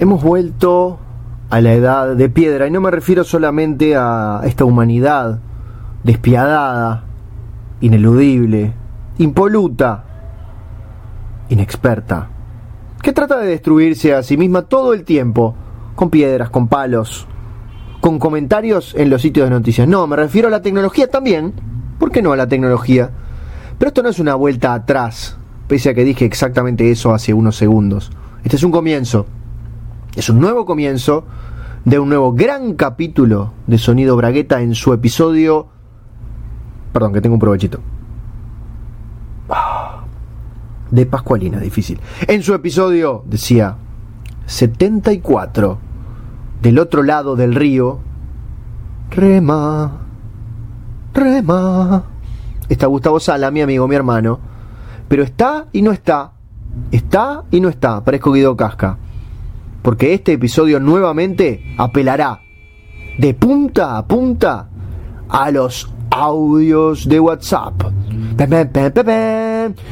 Hemos vuelto a la edad de piedra y no me refiero solamente a esta humanidad despiadada, ineludible, impoluta, inexperta, que trata de destruirse a sí misma todo el tiempo, con piedras, con palos, con comentarios en los sitios de noticias. No, me refiero a la tecnología también. ¿Por qué no a la tecnología? Pero esto no es una vuelta atrás, pese a que dije exactamente eso hace unos segundos. Este es un comienzo. Es un nuevo comienzo de un nuevo gran capítulo de Sonido Bragueta en su episodio... Perdón, que tengo un provechito. De Pascualina, difícil. En su episodio, decía, 74, del otro lado del río, rema, rema. Está Gustavo Sala, mi amigo, mi hermano. Pero está y no está. Está y no está. Parezco Guido Casca porque este episodio nuevamente apelará de punta a punta a los audios de WhatsApp.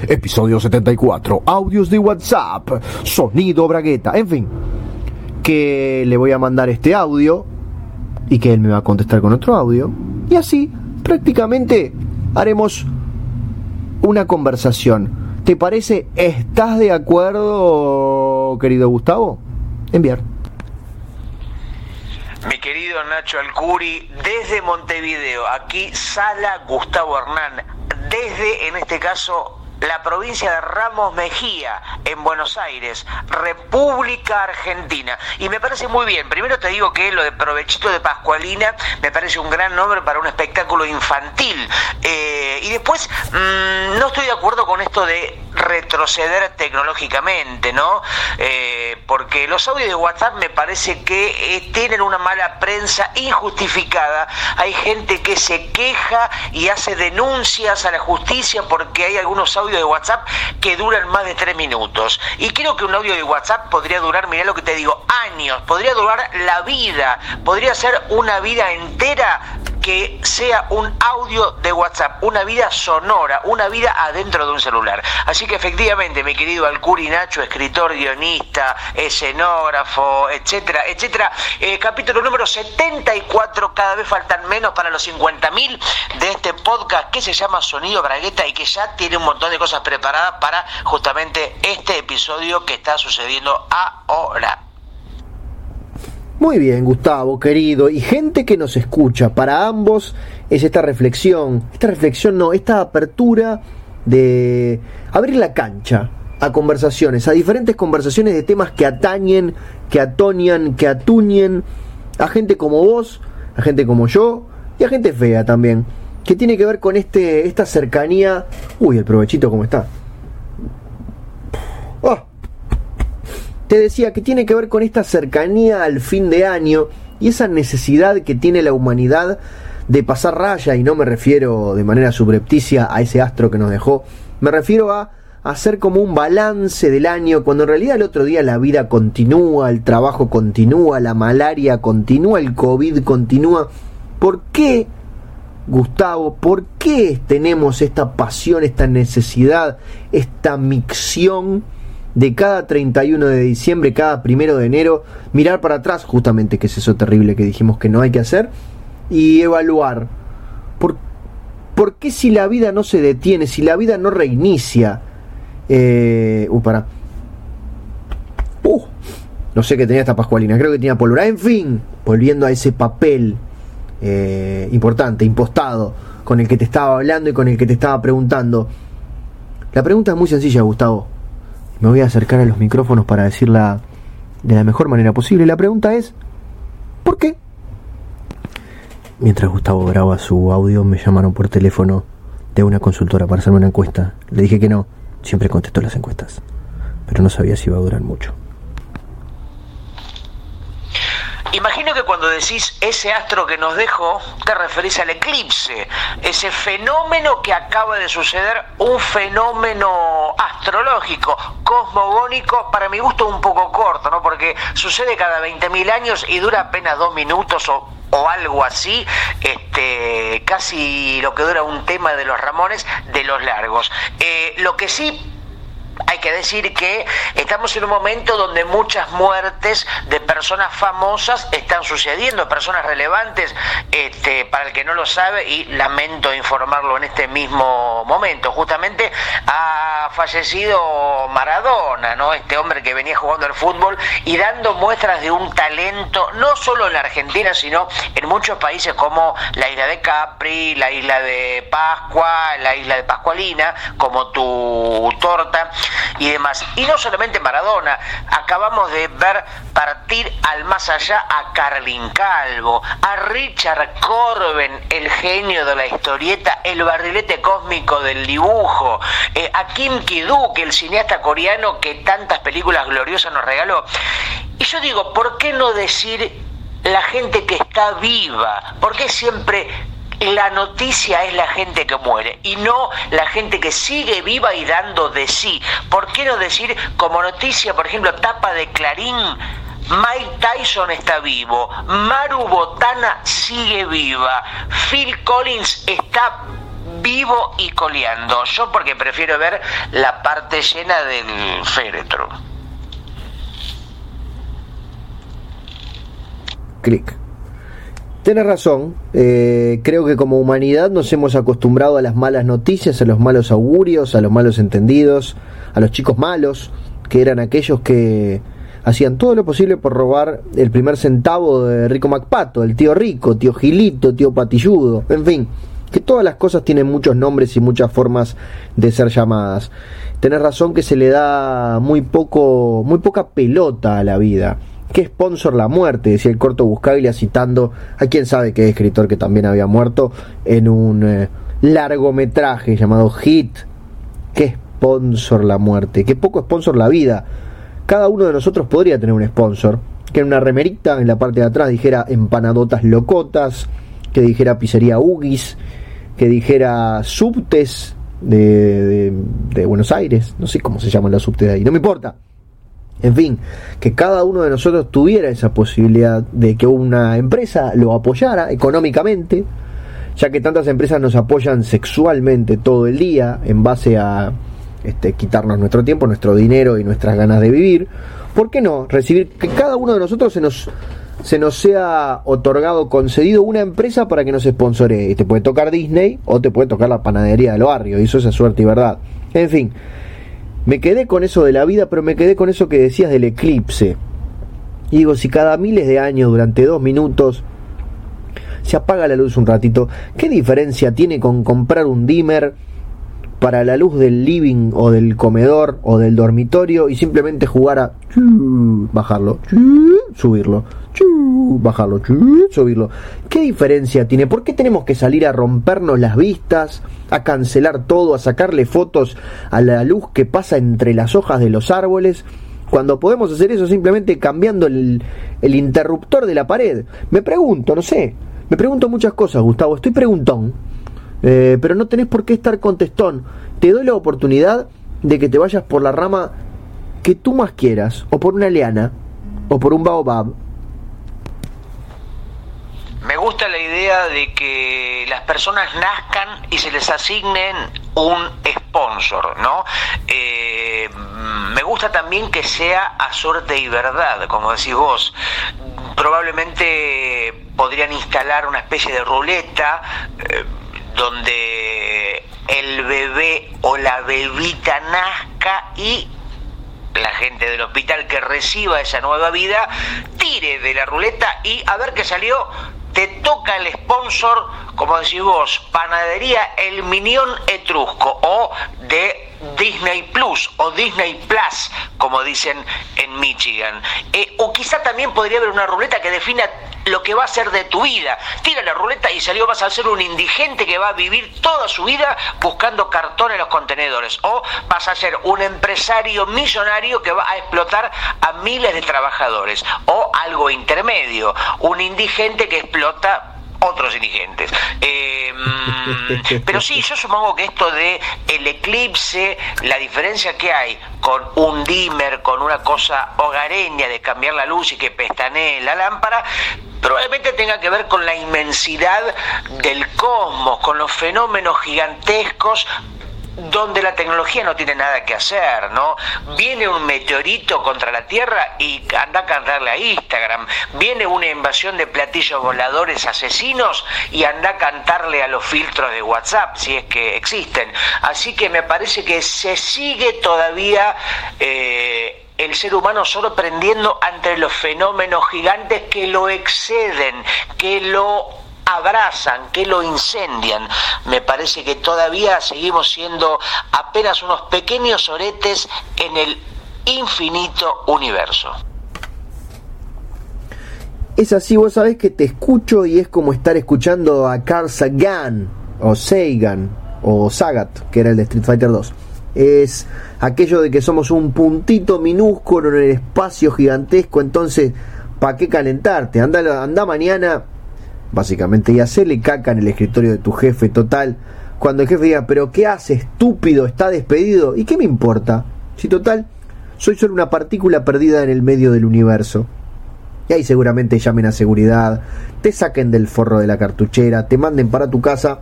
Episodio 74, audios de WhatsApp, sonido bragueta, en fin, que le voy a mandar este audio y que él me va a contestar con otro audio y así prácticamente haremos una conversación. ¿Te parece? ¿Estás de acuerdo, querido Gustavo? Enviar. Mi querido Nacho Alcuri, desde Montevideo, aquí Sala Gustavo Hernán, desde, en este caso, la provincia de Ramos Mejía, en Buenos Aires, República Argentina. Y me parece muy bien. Primero te digo que lo de Provechito de Pascualina me parece un gran nombre para un espectáculo infantil. Eh, y después, mm, no estoy de acuerdo con esto de retroceder tecnológicamente, ¿no? Eh, porque los audios de WhatsApp me parece que eh, tienen una mala prensa injustificada. Hay gente que se queja y hace denuncias a la justicia porque hay algunos audios de WhatsApp que duran más de tres minutos. Y creo que un audio de WhatsApp podría durar, mirá lo que te digo, años, podría durar la vida, podría ser una vida entera que sea un audio de WhatsApp, una vida sonora, una vida adentro de un celular. Así que efectivamente, mi querido Alcuri Nacho, escritor, guionista, escenógrafo, etcétera, etcétera, eh, capítulo número 74, cada vez faltan menos para los 50.000 de este podcast que se llama Sonido Bragueta y que ya tiene un montón de cosas preparadas para justamente este episodio que está sucediendo ahora. Muy bien, Gustavo, querido, y gente que nos escucha, para ambos es esta reflexión, esta reflexión no, esta apertura de abrir la cancha a conversaciones, a diferentes conversaciones de temas que atañen, que atonian, que atuñen a gente como vos, a gente como yo y a gente fea también, que tiene que ver con este esta cercanía. Uy, el provechito cómo está. Te decía que tiene que ver con esta cercanía al fin de año y esa necesidad que tiene la humanidad de pasar raya, y no me refiero de manera subrepticia a ese astro que nos dejó, me refiero a hacer como un balance del año, cuando en realidad el otro día la vida continúa, el trabajo continúa, la malaria continúa, el COVID continúa. ¿Por qué, Gustavo, por qué tenemos esta pasión, esta necesidad, esta micción? De cada 31 de diciembre, cada primero de enero, mirar para atrás, justamente que es eso terrible que dijimos que no hay que hacer, y evaluar. ¿Por, por qué si la vida no se detiene, si la vida no reinicia? Eh, uh, para. Uh, no sé qué tenía esta Pascualina, creo que tenía pólvora. En fin, volviendo a ese papel eh, importante, impostado, con el que te estaba hablando y con el que te estaba preguntando. La pregunta es muy sencilla, Gustavo me voy a acercar a los micrófonos para decirla de la mejor manera posible. La pregunta es, ¿por qué? Mientras Gustavo graba su audio, me llamaron por teléfono de una consultora para hacerme una encuesta. Le dije que no, siempre contesto las encuestas, pero no sabía si iba a durar mucho. Imagino que decís ese astro que nos dejó, te referís al eclipse, ese fenómeno que acaba de suceder, un fenómeno astrológico, cosmogónico, para mi gusto un poco corto, ¿no? Porque sucede cada 20.000 años y dura apenas dos minutos o o algo así, este, casi lo que dura un tema de los Ramones de los largos. Eh, lo que sí hay que decir que estamos en un momento donde muchas muertes de personas famosas están sucediendo, personas relevantes, este, para el que no lo sabe, y lamento informarlo en este mismo momento. Justamente ha fallecido Maradona, ¿no? Este hombre que venía jugando al fútbol y dando muestras de un talento, no solo en la Argentina, sino en muchos países como la isla de Capri, la isla de Pascua, la isla de Pascualina, como tu torta y demás. Y no solamente Maradona, acabamos de ver partir al más allá a Carlin Calvo, a Richard Corben, el genio de la historieta, el barrilete cósmico del dibujo, eh, a Kim Ki-duk, el cineasta coreano que tantas películas gloriosas nos regaló. Y yo digo, ¿por qué no decir la gente que está viva? ¿Por qué siempre la noticia es la gente que muere y no la gente que sigue viva y dando de sí. ¿Por qué no decir como noticia, por ejemplo, tapa de Clarín? Mike Tyson está vivo, Maru Botana sigue viva, Phil Collins está vivo y coleando. Yo porque prefiero ver la parte llena del féretro. Clic. Tienes razón, eh, creo que como humanidad nos hemos acostumbrado a las malas noticias, a los malos augurios, a los malos entendidos, a los chicos malos, que eran aquellos que hacían todo lo posible por robar el primer centavo de Rico Macpato, el tío Rico, tío Gilito, tío Patilludo, en fin, que todas las cosas tienen muchos nombres y muchas formas de ser llamadas. Tenés razón que se le da muy poco, muy poca pelota a la vida ¿Qué sponsor la muerte? Decía el corto Buscaglia citando a quien sabe qué escritor que también había muerto en un eh, largometraje llamado Hit. ¿Qué sponsor la muerte? ¿Qué poco sponsor la vida? Cada uno de nosotros podría tener un sponsor. Que en una remerita en la parte de atrás dijera empanadotas locotas, que dijera pizzería Ugis, que dijera subtes de, de Buenos Aires. No sé cómo se llaman los subtes de ahí, no me importa en fin, que cada uno de nosotros tuviera esa posibilidad de que una empresa lo apoyara económicamente, ya que tantas empresas nos apoyan sexualmente todo el día en base a este, quitarnos nuestro tiempo, nuestro dinero y nuestras ganas de vivir. ¿Por qué no? Recibir que cada uno de nosotros se nos, se nos sea otorgado, concedido una empresa para que nos sponsore. Te puede tocar Disney o te puede tocar la panadería del barrio, y eso es suerte y verdad. En fin, me quedé con eso de la vida, pero me quedé con eso que decías del eclipse. Y digo, si cada miles de años, durante dos minutos, se apaga la luz un ratito, ¿qué diferencia tiene con comprar un dimmer para la luz del living o del comedor o del dormitorio y simplemente jugar a bajarlo, subirlo, bajarlo, subirlo. ¿Qué diferencia tiene? ¿Por qué tenemos que salir a rompernos las vistas, a cancelar todo, a sacarle fotos a la luz que pasa entre las hojas de los árboles? Cuando podemos hacer eso simplemente cambiando el, interruptor de la pared. Me pregunto, no sé. Me pregunto muchas cosas, Gustavo. Estoy preguntón. Eh, pero no tenés por qué estar contestón. Te doy la oportunidad de que te vayas por la rama que tú más quieras, o por una liana, o por un baobab, me gusta la idea de que las personas nazcan y se les asignen un sponsor, ¿no? Eh, me gusta también que sea a suerte y verdad, como decís vos. Probablemente podrían instalar una especie de ruleta eh, donde el bebé o la bebita nazca y la gente del hospital que reciba esa nueva vida tire de la ruleta y a ver qué salió te toca el sponsor, como decís vos, Panadería El Minión Etrusco o de Disney Plus o Disney Plus, como dicen en Michigan. Eh, o quizá también podría haber una ruleta que defina lo que va a ser de tu vida. Tira la ruleta y salió, vas a ser un indigente que va a vivir toda su vida buscando cartón en los contenedores. O vas a ser un empresario millonario que va a explotar a miles de trabajadores. O algo intermedio, un indigente que explota otros dirigentes. Em, pero sí, yo supongo que esto de el eclipse, la diferencia que hay con un dimmer, con una cosa hogareña de cambiar la luz y que pestanee la lámpara, probablemente tenga que ver con la inmensidad del cosmos, con los fenómenos gigantescos donde la tecnología no tiene nada que hacer, ¿no? Viene un meteorito contra la Tierra y anda a cantarle a Instagram. Viene una invasión de platillos voladores asesinos y anda a cantarle a los filtros de WhatsApp, si es que existen. Así que me parece que se sigue todavía... Eh, el ser humano sorprendiendo ante los fenómenos gigantes que lo exceden, que lo abrazan, que lo incendian. Me parece que todavía seguimos siendo apenas unos pequeños oretes en el infinito universo. Es así, vos sabés que te escucho y es como estar escuchando a Carl Sagan, o Sagan, o Sagat, que era el de Street Fighter 2. Es aquello de que somos un puntito minúsculo en el espacio gigantesco, entonces, ¿para qué calentarte? Anda, anda mañana básicamente, y hacerle caca en el escritorio de tu jefe total. Cuando el jefe diga, pero ¿qué hace estúpido? Está despedido. ¿Y qué me importa? Si total, soy solo una partícula perdida en el medio del universo. Y ahí seguramente llamen a seguridad, te saquen del forro de la cartuchera, te manden para tu casa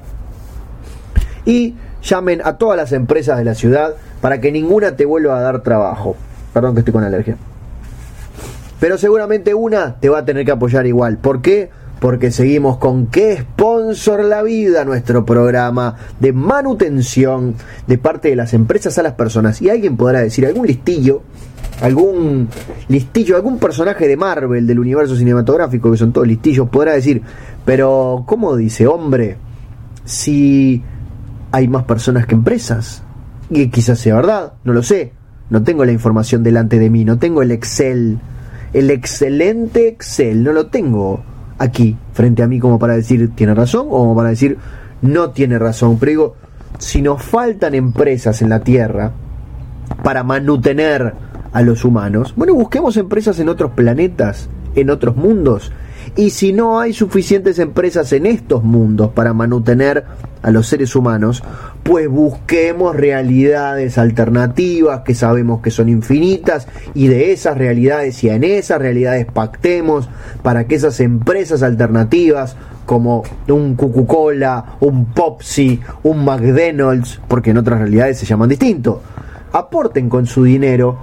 y llamen a todas las empresas de la ciudad para que ninguna te vuelva a dar trabajo. Perdón que estoy con alergia. Pero seguramente una te va a tener que apoyar igual. ¿Por qué? Porque seguimos con qué sponsor la vida nuestro programa de manutención de parte de las empresas a las personas. Y alguien podrá decir algún listillo, algún listillo, algún personaje de Marvel del universo cinematográfico, que son todos listillos, podrá decir, pero ¿cómo dice hombre? Si hay más personas que empresas. Y quizás sea verdad, no lo sé. No tengo la información delante de mí, no tengo el Excel, el excelente Excel, no lo tengo aquí, frente a mí, como para decir tiene razón o como para decir no tiene razón. Pero digo, si nos faltan empresas en la Tierra para mantener a los humanos, bueno, busquemos empresas en otros planetas, en otros mundos. Y si no hay suficientes empresas en estos mundos para mantener a los seres humanos, pues busquemos realidades alternativas que sabemos que son infinitas y de esas realidades y en esas realidades pactemos para que esas empresas alternativas como un Coca-Cola, un Popsi, un McDonald's, porque en otras realidades se llaman distinto, aporten con su dinero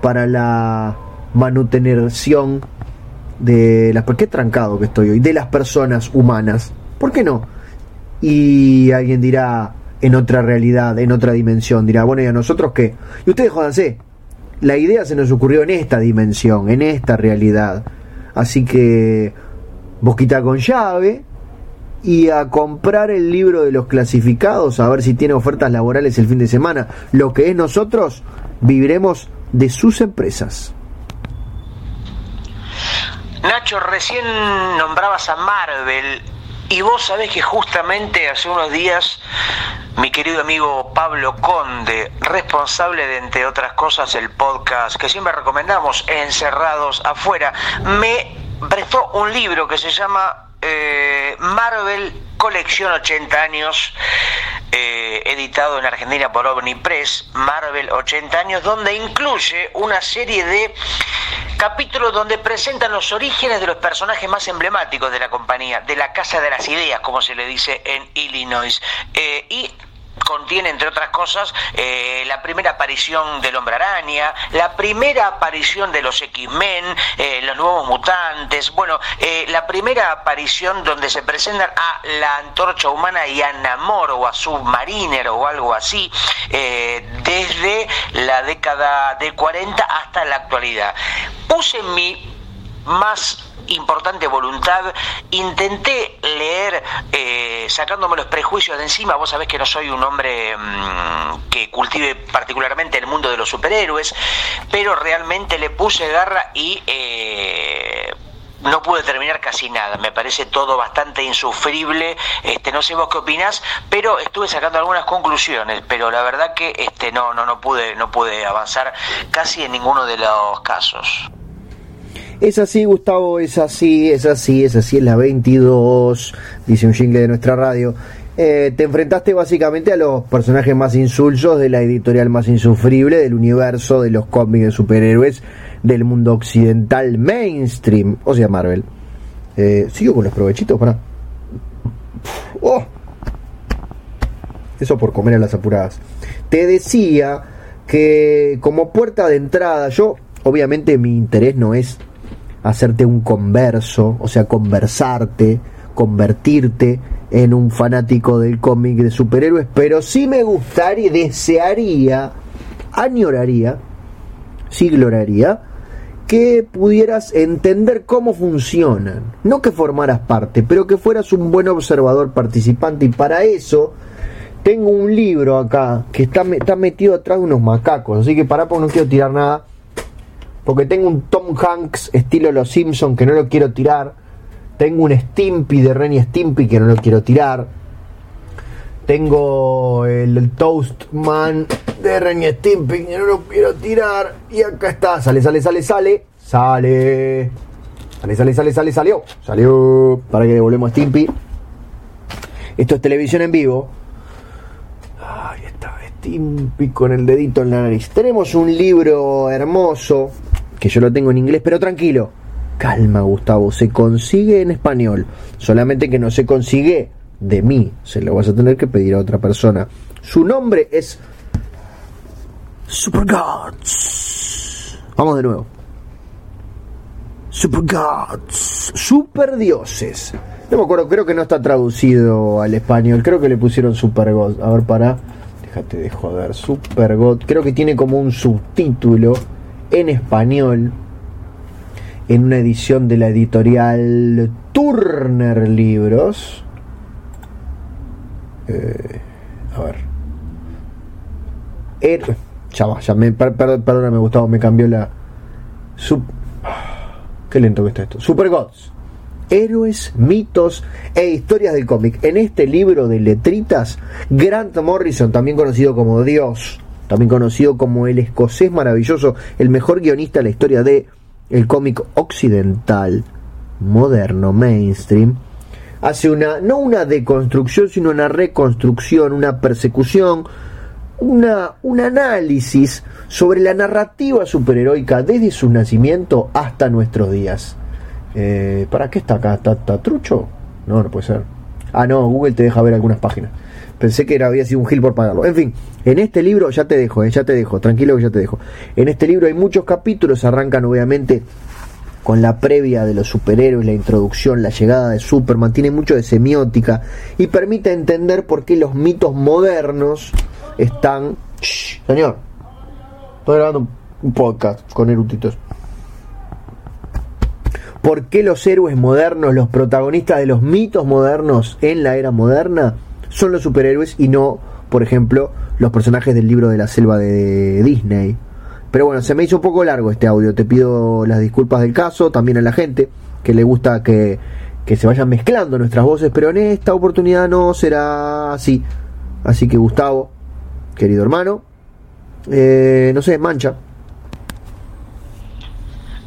para la manutención de las... ¿Por qué trancado que estoy hoy? De las personas humanas. ¿Por qué no? Y alguien dirá, en otra realidad, en otra dimensión, dirá, bueno, ¿y a nosotros qué? Y ustedes jódanse. La idea se nos ocurrió en esta dimensión, en esta realidad. Así que, boquita con llave, y a comprar el libro de los clasificados, a ver si tiene ofertas laborales el fin de semana. Lo que es nosotros, viviremos de sus empresas. Nacho, recién nombrabas a Marvel y vos sabés que justamente hace unos días mi querido amigo Pablo Conde, responsable de entre otras cosas el podcast que siempre recomendamos, Encerrados afuera, me prestó un libro que se llama eh, Marvel Colección 80 años, eh, editado en Argentina por Omnipress, Marvel 80 años, donde incluye una serie de capítulos donde presentan los orígenes de los personajes más emblemáticos de la compañía, de la Casa de las Ideas, como se le dice en Illinois. Eh, y contiene, entre otras cosas, eh, la primera aparición del hombre araña, la primera aparición de los X-Men, eh, los nuevos mutantes, bueno, eh, la primera aparición donde se presentan a la antorcha humana y a Namor o a Submariner o algo así, desde la década de 40 hasta la actualidad. Puse mi más importante voluntad, intenté leer eh, sacándome los prejuicios de encima, vos sabés que no soy un hombre mm, que cultive particularmente el mundo de los superhéroes, pero realmente le puse garra y... Eh, no pude terminar casi nada, me parece todo bastante insufrible, este, no sé vos qué opinás, pero estuve sacando algunas conclusiones, pero la verdad que este, no, no, no pude, no pude avanzar casi en ninguno de los casos. Es así, Gustavo, es así, es así, es así, es la 22, dice un jingle de nuestra radio. Eh, te enfrentaste básicamente a los personajes más insulsos de la editorial más insufrible del universo de los cómics de superhéroes del mundo occidental mainstream, o sea, Marvel. Eh, sigo con los provechitos para. ¡Oh! Eso por comer a las apuradas. Te decía que como puerta de entrada, yo obviamente mi interés no es hacerte un converso, o sea, conversarte, convertirte en un fanático del cómic de superhéroes, pero sí me gustaría, desearía, añoraría, sí gloraría, que pudieras entender cómo funcionan. No que formaras parte, pero que fueras un buen observador participante. Y para eso tengo un libro acá que está, está metido atrás de unos macacos. Así que para porque no quiero tirar nada. Porque tengo un Tom Hanks estilo Los Simpson que no lo quiero tirar. Tengo un Stimpy de Renny Stimpy que no lo quiero tirar. Tengo el, Toastman de Renny Stimpy que no lo quiero tirar. Y acá está. Sale, sale, sale, sale. Sale. Sale, sale, sale, sale, salió. Salió. Para que devolvemos a Stimpy. Esto es televisión en vivo. Ahí está, Stimpy con el dedito en la nariz. Tenemos un libro hermoso que yo lo tengo en inglés, pero tranquilo. Calma, Gustavo, se consigue en español. Solamente que no se consigue de mí. Se lo vas a tener que pedir a otra persona. Su nombre es Super Gods. Vamos de nuevo. Super Gods. Super dioses. No me acuerdo, creo que no está traducido al español. Creo que le pusieron Super Gods. A ver, para. Déjate de joder. Super God. Creo que tiene como un subtítulo en español en una edición de la editorial Turner Libros. Eh, a ver. Er, ya va, ya me, perdóname Gustavo, me cambió la... Sub, qué lento que está esto. Super Gods. Héroes, mitos e historias del cómic. En este libro de letritas, Grant Morrison, también conocido como Dios, también conocido como el escocés maravilloso, el mejor guionista de la historia de el cómic occidental, moderno, mainstream, hace una, no una deconstrucción, sino una reconstrucción, una persecución, una, un análisis sobre la narrativa superheroica desde su nacimiento hasta nuestros días. Eh, ¿Para qué está acá? ¿Está, trucho? No, no puede ser. Ah, no, Google te deja ver algunas páginas. Pensé que era, había sido un gil por pagarlo. En fin, en este libro, ya te dejo, eh, ya te dejo, tranquilo que ya te dejo. En este libro hay muchos capítulos, arrancan obviamente con la previa de los superhéroes, la introducción, la llegada de Superman, tiene mucho de semiótica y permite entender por qué los mitos modernos están... señor, estoy grabando un podcast con eruditos. ¿Por qué los héroes modernos, los protagonistas de los mitos modernos en la era moderna, son los superhéroes y no, por ejemplo, los personajes del libro de la selva de Disney. Pero bueno, se me hizo un poco largo este audio. Te pido las disculpas del caso, también a la gente que le gusta que, que se vayan mezclando nuestras voces, pero en esta oportunidad no será así. Así que Gustavo, querido hermano, eh, no sé, mancha.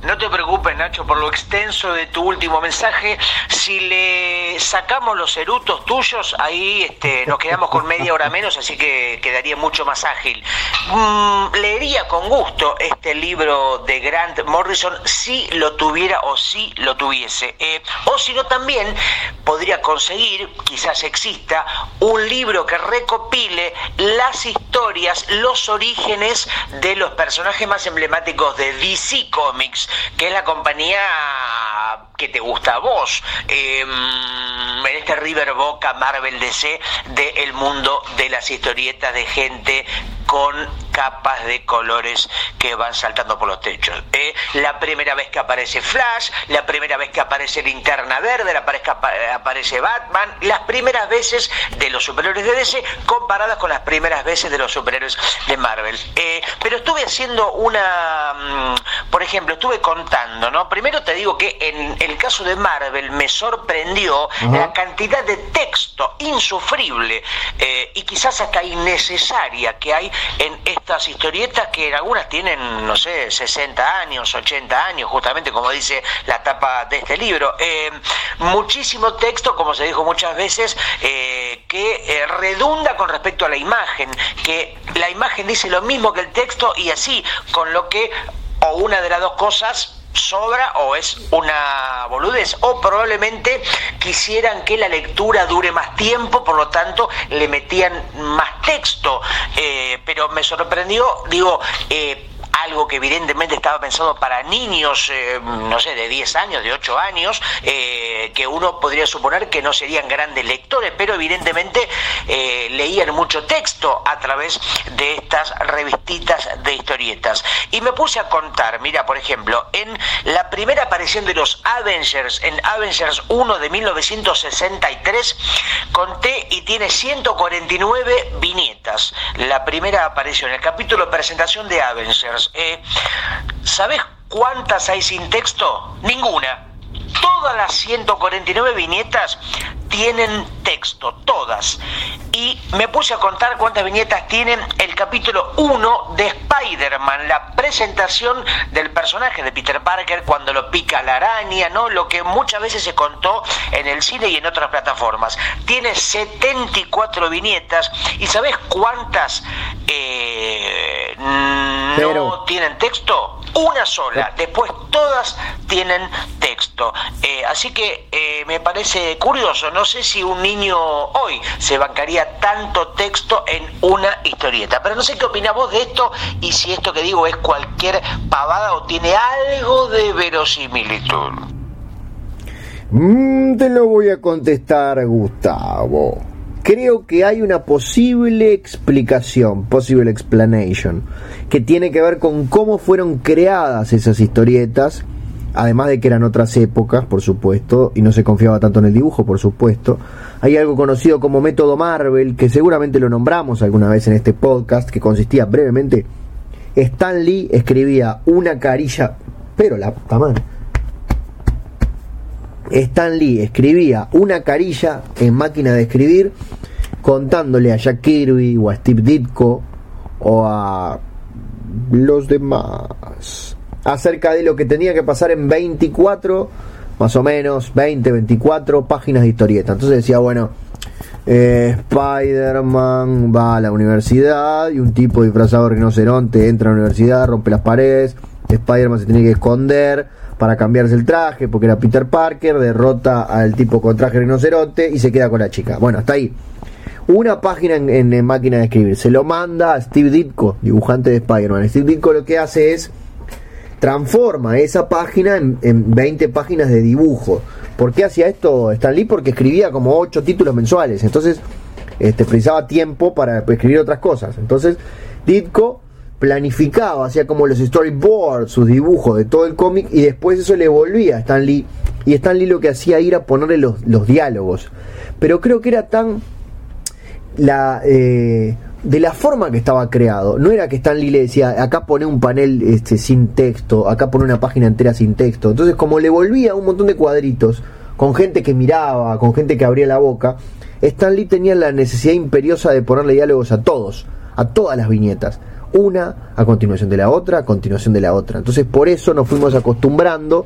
No te preocupes, Nacho, por lo extenso de tu último mensaje. Si le sacamos los erutos tuyos, ahí este, nos quedamos con media hora menos, así que quedaría mucho más ágil. Mm, leería con gusto este libro de Grant Morrison si lo tuviera o si lo tuviese. Eh, o si no, también podría conseguir, quizás exista, un libro que recopile las historias, los orígenes de los personajes más emblemáticos de DC Comics que es la compañía que te gusta a vos, em, en este River Boca Marvel DC del mundo de las historietas de gente con capas de colores que van saltando por los techos. ¿eh? La primera vez que aparece Flash, la primera vez que aparece Linterna Verde, la aparece Batman, las primeras veces de los superhéroes de DC comparadas con las primeras veces de los superhéroes de Marvel. Eh, pero estuve haciendo una, mm, por ejemplo, estuve contando, ¿no? Primero te digo que en el caso de Marvel me sorprendió la cantidad de texto insufrible eh, y quizás hasta innecesaria que hay en estas historietas que algunas tienen, no sé, 60 años, 80 años, justamente como dice la tapa de este libro. Eh, muchísimo texto, como se dijo muchas veces, eh, que redunda con respecto a la imagen, que la imagen dice lo mismo que el texto y así, con lo que, una de las dos cosas, sobra o es una boludez. O probablemente quisieran que la lectura dure más tiempo, por lo tanto le metían más texto, eh, pero me sorprendió, digo, eh, algo que evidentemente estaba pensado para niños, eh, no sé, de 10 años, de 8 años, eh, que uno podría suponer que no serían grandes lectores, pero evidentemente eh, leían mucho texto a través de estas revistitas de historietas. Y me puse a contar, mira, por ejemplo, en la primera aparición de los Avengers, en Avengers 1 de 1963, conté y tiene 149 viñetas. La primera aparición, el capítulo de presentación de Avengers. Eh, ¿Sabes cuántas hay sin texto? Ninguna. Todas las 149 viñetas tienen texto, todas. Y me puse a contar cuántas viñetas tienen el capítulo 1 de Spider-Man, la presentación del personaje de Peter Parker cuando lo pica la araña, ¿no? Lo que muchas veces se contó en el cine y en otras plataformas. Tiene 74 viñetas y ¿sabes cuántas eh, no tienen texto? Una sola. Después todas tienen texto. Eh, así que eh, me parece curioso, no sé si un niño hoy se bancaría tanto texto en una historieta, pero no sé qué opina vos de esto y si esto que digo es cualquier pavada o tiene algo de verosimilitud. Mm, te lo voy a contestar, Gustavo. Creo que hay una posible explicación, posible explanation, que tiene que ver con cómo fueron creadas esas historietas además de que eran otras épocas, por supuesto, y no se confiaba tanto en el dibujo, por supuesto. Hay algo conocido como método Marvel, que seguramente lo nombramos alguna vez en este podcast, que consistía brevemente, Stan Lee escribía una carilla, pero la puta madre. Stan Lee escribía una carilla en máquina de escribir, contándole a Jack Kirby o a Steve Ditko o a los demás acerca de lo que tenía que pasar en 24, más o menos, 20, 24 páginas de historieta. Entonces decía, bueno, eh, Spider-Man va a la universidad y un tipo disfrazado de rinoceronte entra a la universidad, rompe las paredes, Spider-Man se tiene que esconder para cambiarse el traje porque era Peter Parker, derrota al tipo con traje rinoceronte y se queda con la chica. Bueno, hasta ahí. Una página en, en máquina de escribir. Se lo manda a Steve Ditko, dibujante de Spider-Man. Steve Ditko lo que hace es transforma esa página en, 20 páginas de dibujo. ¿Por qué hacía esto Stan Lee? Porque escribía como 8 títulos mensuales. Entonces, este, precisaba tiempo para escribir otras cosas. Entonces, Ditko planificaba, hacía como los storyboards, sus dibujos de todo el cómic y después eso le volvía a Stan Lee. Y Stan Lee lo que hacía era ponerle los, los diálogos. Pero creo que era tan la eh, de la forma que estaba creado. No era que Stan Lee le decía, acá pone un panel este, sin texto, acá pone una página entera sin texto. Entonces, como le volvía un montón de cuadritos, con gente que miraba, con gente que abría la boca, Stan Lee tenía la necesidad imperiosa de ponerle diálogos a todos, a todas las viñetas. Una a continuación de la otra, a continuación de la otra. Entonces, por eso nos fuimos acostumbrando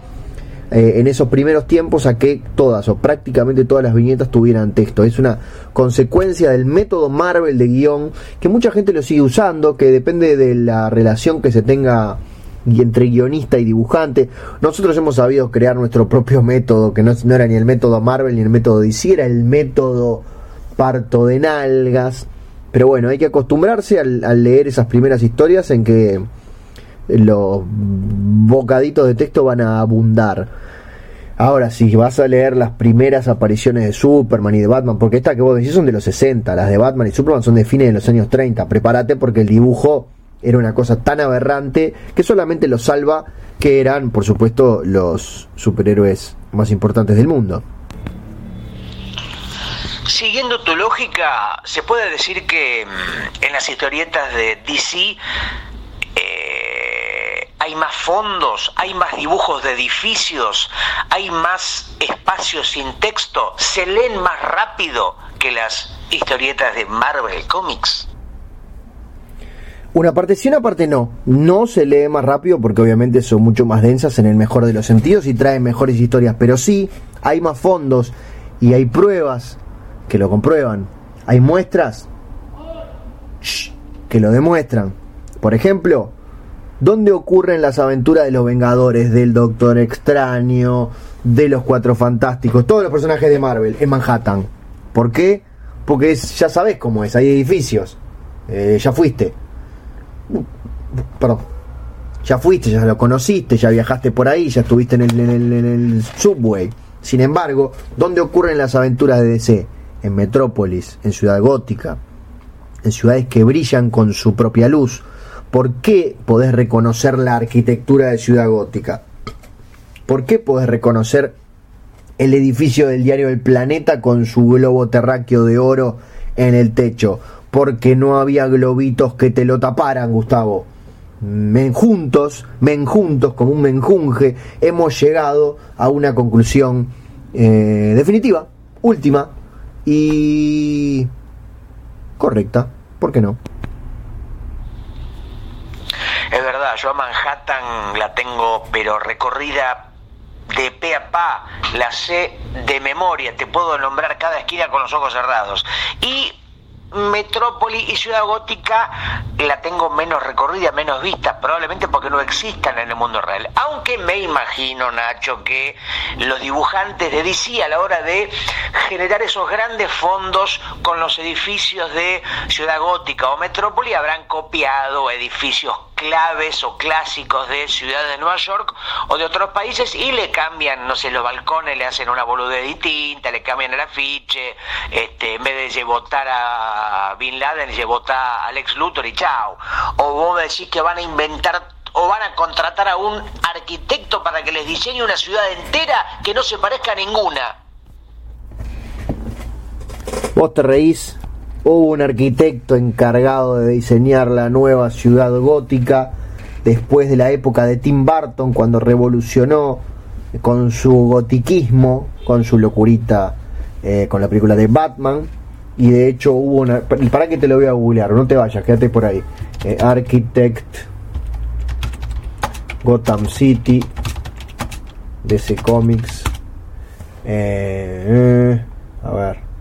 eh, en esos primeros tiempos a que todas o prácticamente todas las viñetas tuvieran texto. Es una consecuencia del método Marvel de guion que mucha gente lo sigue usando, que depende de la relación que se tenga entre guionista y dibujante. Nosotros hemos sabido crear nuestro propio método, que no, no era ni el método Marvel ni el método DC, era el método parto de nalgas. Pero bueno, hay que acostumbrarse al leer esas primeras historias en que los bocaditos de texto van a abundar. Ahora, si vas a leer las primeras apariciones de Superman y de Batman, porque estas que vos decís son de los 60, las de Batman y Superman son de fines de los años 30, prepárate porque el dibujo era una cosa tan aberrante que solamente lo salva que eran, por supuesto, los superhéroes más importantes del mundo. Siguiendo tu lógica, se puede decir que mm, en las historietas de DC hay más fondos, hay más dibujos de edificios, hay más espacios sin texto, se leen más rápido que las historietas de Marvel Comics. Una parte sí, una parte no. No se lee más rápido porque obviamente son mucho más densas en el mejor de los sentidos y traen mejores historias, pero sí hay más fondos y hay pruebas que lo comprueban. Hay muestras que lo demuestran. Por ejemplo, ¿Dónde ocurren las aventuras de los Vengadores, del Doctor Extraño, de los Cuatro Fantásticos, todos los personajes de Marvel? En Manhattan. ¿Por qué? Porque ya sabes cómo es, hay edificios. Eh, ya fuiste. Perdón. Ya fuiste, ya lo conociste, ya viajaste por ahí, ya estuviste en el, en el subway. Sin embargo, ¿dónde ocurren las aventuras de DC? En Metrópolis, en Ciudad Gótica, en ciudades que brillan con su propia luz. ¿Por qué podés reconocer la arquitectura de Ciudad Gótica? ¿Por qué podés reconocer el edificio del diario El Planeta con su globo terráqueo de oro en el techo? Porque no había globitos que te lo taparan, Gustavo. Menjuntos, menjuntos, como un menjunje, hemos llegado a una conclusión eh, definitiva, última y correcta. ¿Por qué no? Es yo a Manhattan la tengo pero recorrida de pe a pa, la sé de memoria, te puedo nombrar cada esquina con los ojos cerrados. Y Metrópoli y Ciudad Gótica la tengo menos recorrida, menos vista, probablemente porque no existan en el mundo real. Aunque me imagino, Nacho, que los dibujantes de DC a la hora de generar esos grandes fondos con los edificios de Ciudad Gótica o Metrópoli habrán copiado edificios claves o clásicos de ciudades de Nueva York o de otros países y le cambian, no sé, los balcones, le hacen una boludez distinta, le cambian el afiche, este, en vez de votar a Bin Laden, votar a Alex Luthor y chao. O vos decís que van a inventar o van a contratar a un arquitecto para que les diseñe una ciudad entera que no se parezca a ninguna. Vos te reís hubo un arquitecto encargado de diseñar la nueva ciudad gótica después de la época de Tim Burton, cuando revolucionó con su gotiquismo, con su locurita, eh, con la película de Batman. Y de hecho hubo una... Para que te lo voy a googlear, no te vayas, quédate por ahí. Eh, Architect Gotham City, DC Comics. Eh, a ver.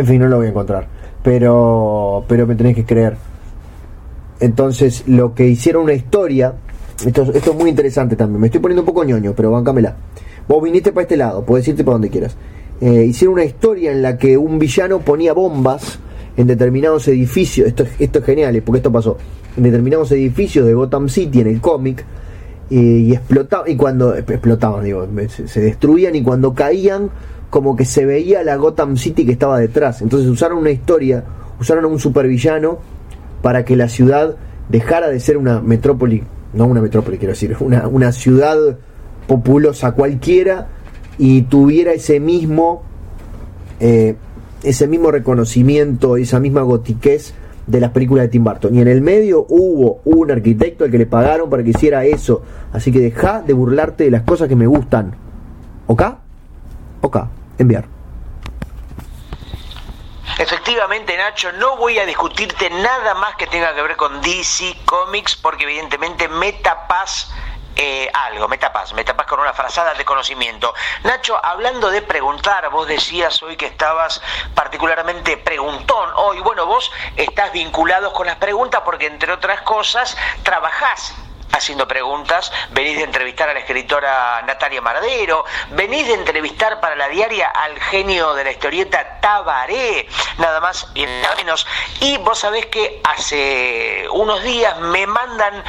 En fin, no lo voy a encontrar. Pero, pero me tenéis que creer. Entonces, lo que hicieron una historia. Esto, esto es muy interesante también. Me estoy poniendo un poco ñoño, pero bancámela. Vos viniste para este lado, puedes irte para donde quieras. Eh, hicieron una historia en la que un villano ponía bombas en determinados edificios. Esto, esto es genial, ¿eh? porque esto pasó. En determinados edificios de Gotham City, en el cómic. Eh, y explotaban. Y cuando explotaban, digo, se destruían y cuando caían como que se veía la Gotham City que estaba detrás. Entonces usaron una historia, usaron a un supervillano para que la ciudad dejara de ser una metrópoli, no una metrópoli quiero decir, una, una ciudad populosa cualquiera y tuviera ese mismo eh, ese mismo reconocimiento, esa misma gotiquez de las películas de Tim Burton. Y en el medio hubo un arquitecto al que le pagaron para que hiciera eso. Así que deja de burlarte de las cosas que me gustan. ¿Ok? Ok enviar. Efectivamente, Nacho, no voy a discutirte nada más que tenga que ver con DC Comics, porque evidentemente me tapas eh, algo, me tapas, me tapas con una frazada de conocimiento. Nacho, hablando de preguntar, vos decías hoy que estabas particularmente preguntón. Hoy, bueno, vos estás vinculado con las preguntas porque, entre otras cosas, trabajás haciendo preguntas, venís de entrevistar a la escritora Natalia Mardero, venís de entrevistar para la diaria al genio de la historieta Tabaré, nada más y nada menos. Y vos sabés que hace unos días me mandan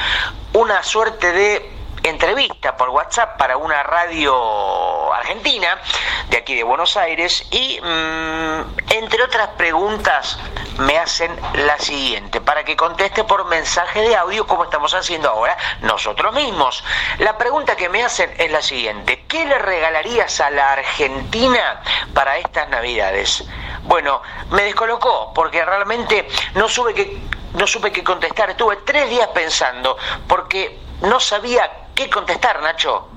una suerte de entrevista por WhatsApp para una radio argentina de aquí de Buenos Aires y mm, entre otras preguntas me hacen la siguiente para que conteste por mensaje de audio como estamos haciendo ahora nosotros mismos. La pregunta que me hacen es la siguiente, ¿qué le regalarías a la Argentina para estas navidades? Bueno, me descolocó porque realmente no supe que no supe qué contestar, estuve tres días pensando porque no sabía qué contestar, Nacho.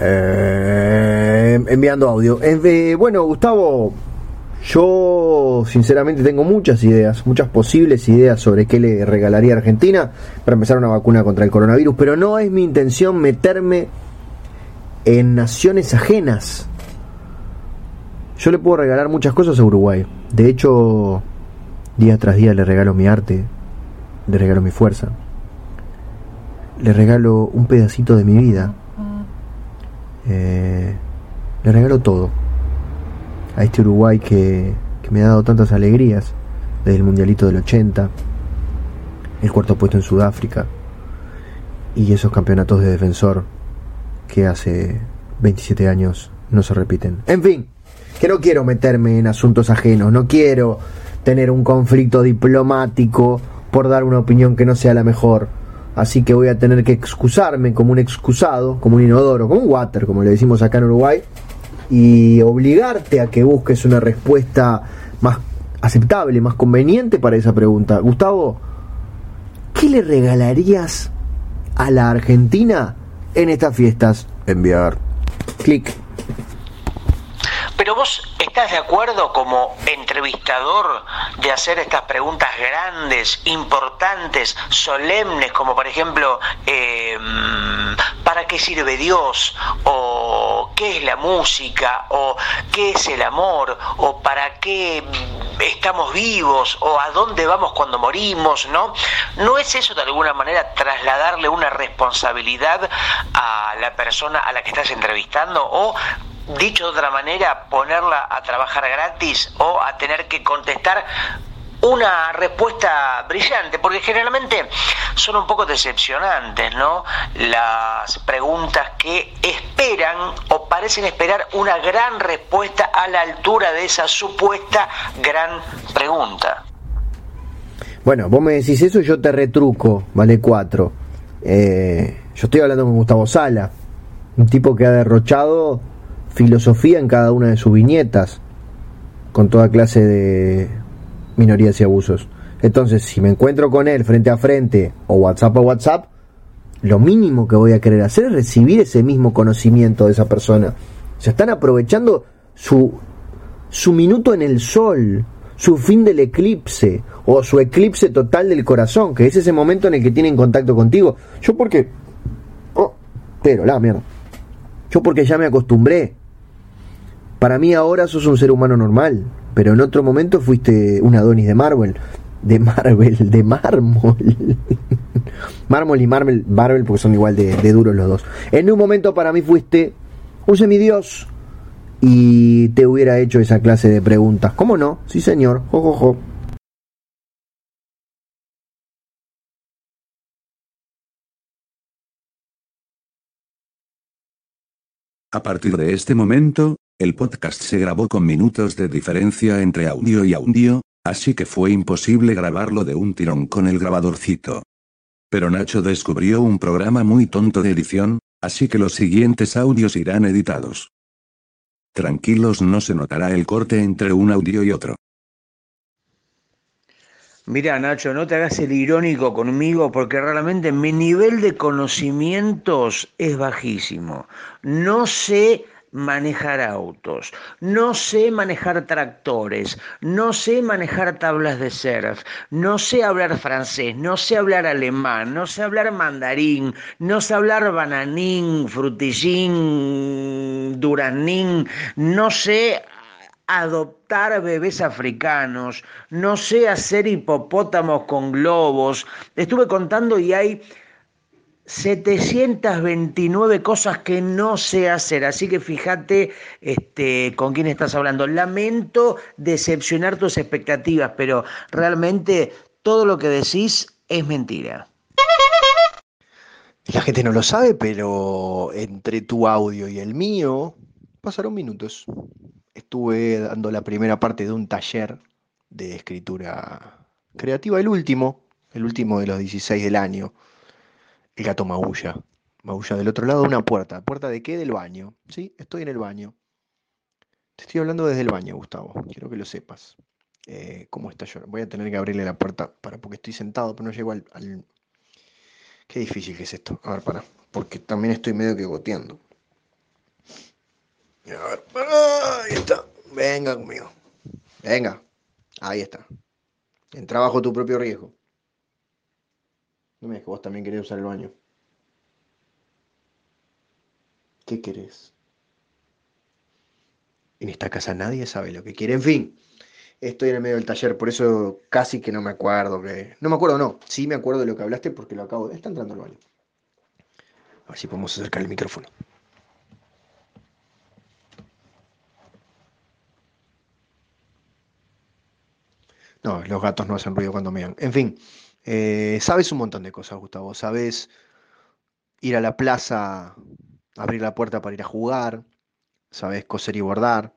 Eh, enviando audio. Bueno, Gustavo, yo sinceramente tengo muchas ideas, muchas posibles ideas sobre qué le regalaría a Argentina para empezar una vacuna contra el coronavirus, pero no es mi intención meterme en naciones ajenas. Yo le puedo regalar muchas cosas a Uruguay. De hecho, día tras día le regalo mi arte, le regalo mi fuerza, le regalo un pedacito de mi vida, eh, le regalo todo a este Uruguay que, que me ha dado tantas alegrías desde el Mundialito del 80, el cuarto puesto en Sudáfrica y esos campeonatos de defensor que hace 27 años no se repiten. En fin, que no quiero meterme en asuntos ajenos, no quiero tener un conflicto diplomático por dar una opinión que no sea la mejor. Así que voy a tener que excusarme como un excusado, como un inodoro, como un water, como le decimos acá en Uruguay, y obligarte a que busques una respuesta más aceptable, más conveniente para esa pregunta. Gustavo, ¿qué le regalarías a la Argentina en estas fiestas? Enviar. Clic. Pero vos estás de acuerdo como entrevistador de hacer estas preguntas grandes, importantes, solemnes, como por ejemplo, eh, ¿para qué sirve Dios? ¿O qué es la música? ¿O qué es el amor? ¿O para qué estamos vivos? ¿O a dónde vamos cuando morimos? ¿No? ¿No es eso de alguna manera trasladarle una responsabilidad a la persona a la que estás entrevistando? ¿O dicho de otra manera, ponerla a trabajar gratis o a tener que contestar una respuesta brillante, porque generalmente son un poco decepcionantes, ¿no? Las preguntas que esperan o parecen esperar una gran respuesta a la altura de esa supuesta gran pregunta. Bueno, vos me decís eso y yo te retruco, vale cuatro. Eh, yo estoy hablando con Gustavo Sala, un tipo que ha derrochado filosofía en cada una de sus viñetas, con toda clase de minorías y abusos. Entonces, si me encuentro con él frente a frente o WhatsApp a WhatsApp, lo mínimo que voy a querer hacer es recibir ese mismo conocimiento de esa persona. Se están aprovechando su, su minuto en el sol, su fin del eclipse o su eclipse total del corazón, que es ese momento en el que tienen contacto contigo. Yo porque... Oh, pero la mierda. Yo porque ya me acostumbré. Para mí ahora sos un ser humano normal, pero en otro momento fuiste un Adonis de Marvel. De Marvel, de mármol. mármol y Marvel, Marvel porque son igual de, duros los dos. En un momento para mí fuiste un semidios y te hubiera hecho esa clase de preguntas. ¿Cómo no? Sí, señor. Jo, jo, jo. A partir de este momento, el podcast se grabó con minutos de diferencia entre audio y audio, así que fue imposible grabarlo de un tirón con el grabadorcito. Pero Nacho descubrió un programa muy tonto de edición, así que los siguientes audios irán editados. Tranquilos no se notará el corte entre un audio y otro. Mira, Nacho, no te hagas el irónico conmigo porque realmente mi nivel de conocimientos es bajísimo. No sé manejar autos, no sé manejar tractores, no sé manejar tablas de surf, no sé hablar francés, no sé hablar alemán, no sé hablar mandarín, no sé hablar bananín, frutillín, duranín, no sé adoptar bebés africanos, no sé hacer hipopótamos con globos. Estuve contando y hay 729 cosas que no sé hacer, así que fíjate este, con quién estás hablando. Lamento decepcionar tus expectativas, pero realmente todo lo que decís es mentira. La gente no lo sabe, pero entre tu audio y el mío pasaron minutos. Estuve dando la primera parte de un taller de escritura creativa, el último, el último de los 16 del año. El gato maulla. Maulla del otro lado una puerta. ¿Puerta de qué? Del baño. ¿Sí? Estoy en el baño. Te estoy hablando desde el baño, Gustavo. Quiero que lo sepas. Eh, ¿Cómo está yo? Voy a tener que abrirle la puerta para porque estoy sentado, pero no llego al, al... Qué difícil que es esto. A ver, para. Porque también estoy medio que goteando. A ver, ahí está. Venga conmigo. Venga. Ahí está. En trabajo tu propio riesgo. No me digas que vos también querés usar el baño. ¿Qué querés? En esta casa nadie sabe lo que quiere. En fin, estoy en el medio del taller, por eso casi que no me acuerdo. Que... No me acuerdo, no. Sí me acuerdo de lo que hablaste porque lo acabo de... Está entrando el baño. A ver si podemos acercar el micrófono. No, los gatos no hacen ruido cuando mean. En fin, eh, sabes un montón de cosas, Gustavo. Sabes ir a la plaza, abrir la puerta para ir a jugar. Sabes coser y bordar.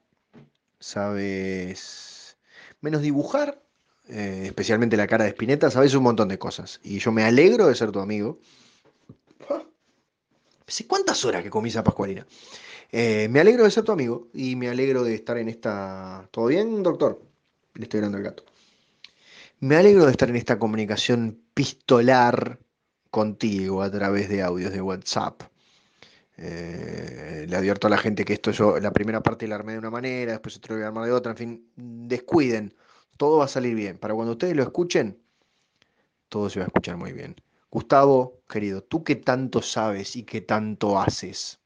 Sabes menos dibujar, eh, especialmente la cara de Spinetta. Sabes un montón de cosas. Y yo me alegro de ser tu amigo. ¿Cuántas horas que comí esa pascualina? Eh, me alegro de ser tu amigo y me alegro de estar en esta... ¿Todo bien, doctor? Le estoy dando el gato. Me alegro de estar en esta comunicación pistolar contigo a través de audios de WhatsApp. Eh, le advierto a la gente que esto yo, la primera parte la armé de una manera, después otro voy a armar de otra, en fin, descuiden, todo va a salir bien. Para cuando ustedes lo escuchen, todo se va a escuchar muy bien. Gustavo, querido, tú que tanto sabes y que tanto haces,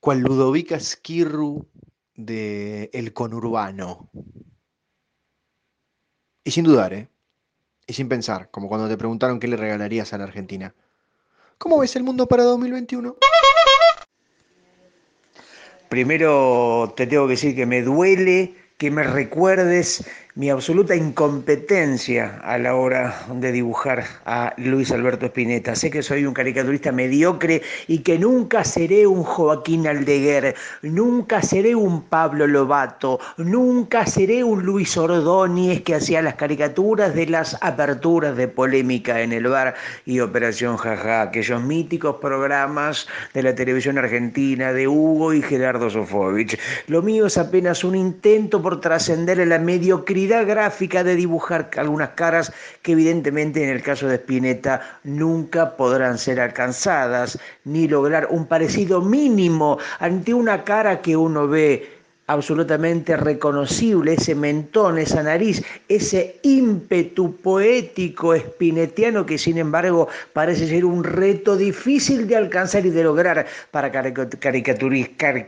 cual Ludovica Esquirru de El Conurbano, y sin dudar, ¿eh? Y sin pensar, como cuando te preguntaron qué le regalarías a la Argentina. ¿Cómo ves el mundo para 2021? Primero te tengo que decir que me duele que me recuerdes mi absoluta incompetencia a la hora de dibujar a Luis Alberto Spinetta. Sé que soy un caricaturista mediocre y que nunca seré un Joaquín Aldeguer, nunca seré un Pablo Lobato, nunca seré un Luis Ordóñez que hacía las caricaturas de las aperturas de polémica en el bar y Operación Jaja, aquellos míticos programas de la televisión argentina de Hugo y Gerardo Sofovich. Lo mío es apenas un intento por trascender la mediocridad gráfica de dibujar algunas caras que evidentemente en el caso de Spinetta nunca podrán ser alcanzadas, ni lograr un parecido mínimo ante una cara que uno ve absolutamente reconocible, ese mentón, esa nariz, ese ímpetu poético espinetiano que sin embargo parece ser un reto difícil de alcanzar y de lograr para caricaturistas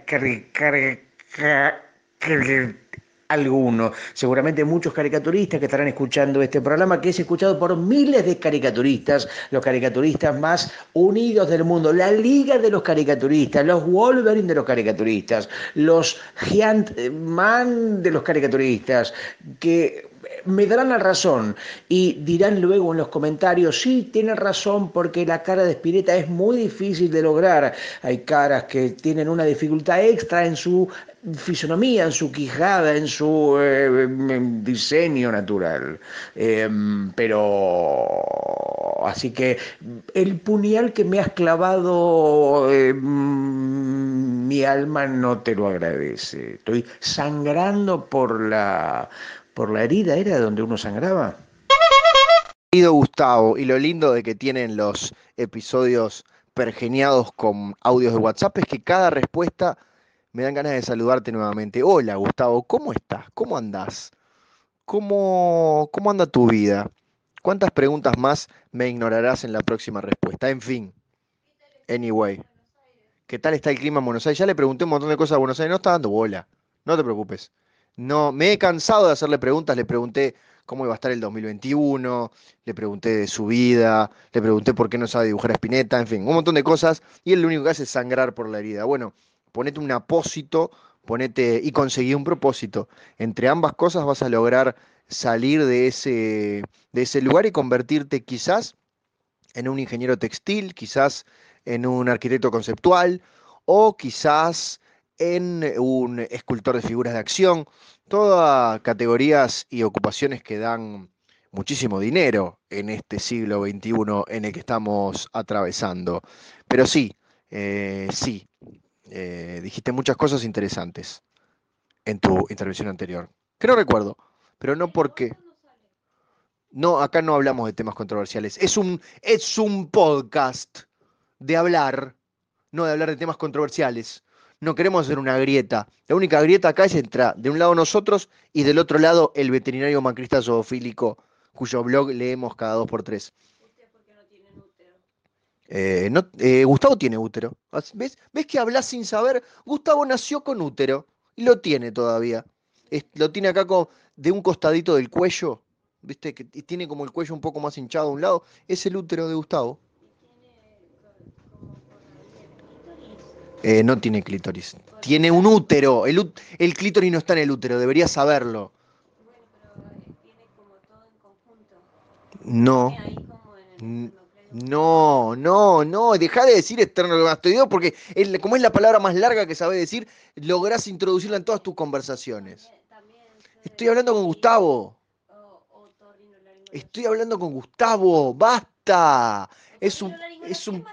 alguno. Seguramente muchos caricaturistas que estarán escuchando este programa, que es escuchado por miles de caricaturistas, los caricaturistas más unidos del mundo, la Liga de los Caricaturistas, los Wolverine de los caricaturistas, los Giant Man de los caricaturistas, que me darán la razón y dirán luego en los comentarios, sí, tienen razón porque la cara de Spinetta es muy difícil de lograr. Hay caras que tienen una dificultad extra en su fisonomía, en su quijada, en su eh, diseño natural. Em, pero, así que el puñal que me has clavado, em, mi alma no te lo agradece. Estoy sangrando por la por la herida era donde uno sangraba. Querido Gustavo, y lo lindo de que tienen los episodios pergeniados con audios de WhatsApp es que cada respuesta me dan ganas de saludarte nuevamente. Hola Gustavo, ¿cómo estás? ¿Cómo andás? ¿Cómo, cómo anda tu vida? ¿Cuántas preguntas más me ignorarás en la próxima respuesta? En fin, anyway. ¿Qué tal está el clima en Buenos Aires? Ya le pregunté un montón de cosas a Buenos Aires, no está dando bola. No te preocupes. No, me he cansado de hacerle preguntas, le pregunté cómo iba a estar el 2021, le pregunté de su vida, le pregunté por qué no sabe dibujar a Spinetta, en fin, un montón de cosas, y él lo único que hace es sangrar por la herida. Bueno, ponete un apósito, ponete y conseguí un propósito. Entre ambas cosas vas a lograr salir de ese, de ese lugar y convertirte quizás en un ingeniero textil, quizás en un arquitecto conceptual, o quizás en un escultor de figuras de acción, todas categorías y ocupaciones que dan muchísimo dinero en este siglo XXI en el que estamos atravesando. Pero sí, eh, sí, eh, dijiste muchas cosas interesantes en tu intervención anterior. No recuerdo, pero no porque... No, acá no hablamos de temas controversiales. Es un, es un podcast de hablar, no de hablar de temas controversiales no queremos hacer una grieta. La única grieta acá es entrar de un lado nosotros y del otro lado el veterinario macrista zoofílico, cuyo blog leemos cada dos por tres. Eh, eh, Gustavo tiene útero. ¿Ves? ¿Ves que hablas sin saber? Gustavo nació con útero y lo tiene todavía. lo tiene acá como de un costadito del cuello, ¿viste? Que tiene como el cuello un poco más hinchado a un lado. Es el útero de Gustavo. Eh, no tiene clítoris. Tiene un útero. El, el clítoris no está en el útero, debería saberlo. No. No, no, no, deja de decir esternocleidomastoideo porque como es la palabra más larga que sabes decir, lográs introducirla en todas tus conversaciones. Estoy hablando con Gustavo. Estoy hablando con Gustavo, basta. Es un, es un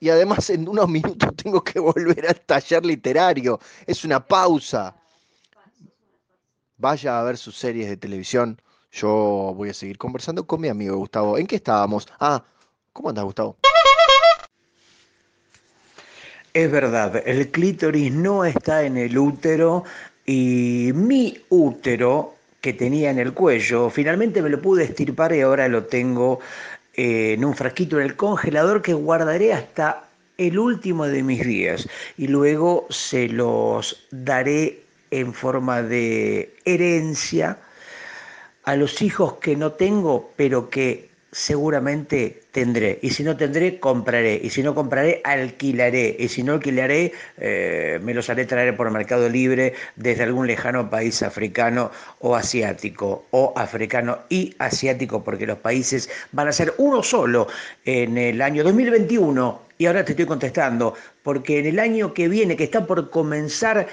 Y además en unos minutos tengo que volver al taller literario. Es una pausa. Vaya a ver sus series de televisión. Yo voy a seguir conversando con mi amigo Gustavo. ¿En qué estábamos? Ah, ¿Cómo andas, Gustavo? Es verdad, el clítoris no está en el útero y mi útero que tenía en el cuello, finalmente me lo pude estirpar y ahora lo tengo en un frasquito en el congelador que guardaré hasta el último de mis días. Y luego se los daré en forma de herencia a los hijos que no tengo, pero que seguramente tendré. Y si no tendré, compraré. Y si no compraré, alquilaré. Y si no alquilaré, eh, me los haré traer por Mercado Libre desde algún lejano país africano o asiático. O africano y asiático, porque los países van a ser uno solo en el año 2021. Y ahora te estoy contestando, porque en el año que viene, que está por comenzar,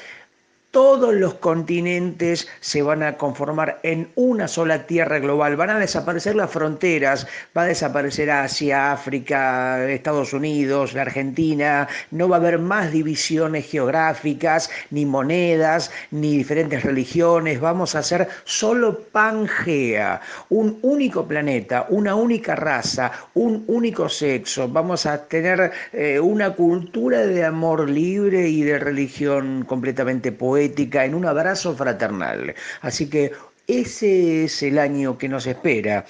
todos los continentes se van a conformar en una sola tierra global, van a desaparecer las fronteras, va a desaparecer Asia, África, Estados Unidos, la Argentina, no va a haber más divisiones geográficas, ni monedas, ni diferentes religiones, vamos a ser solo Pangea, un único planeta, una única raza, un único sexo, vamos a tener eh, una cultura de amor libre y de religión completamente poética en un abrazo fraternal. Así que ese es el año que nos espera.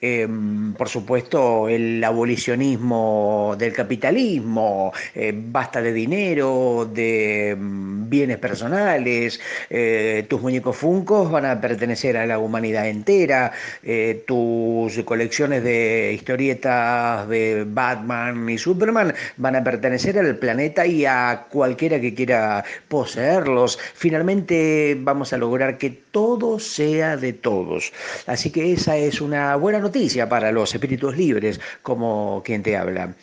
Em, por supuesto, el abolicionismo del capitalismo, eh, basta de dinero, de em, bienes personales, eh, tus muñecos funcos van a pertenecer a la humanidad entera, eh, tus colecciones de historietas de Batman y Superman van a pertenecer al planeta y a cualquiera que quiera poseerlos. Finalmente vamos a lograr que todo sea de todos. Así que esa es una buena noticia noticia para los espíritus libres, como quien te habla.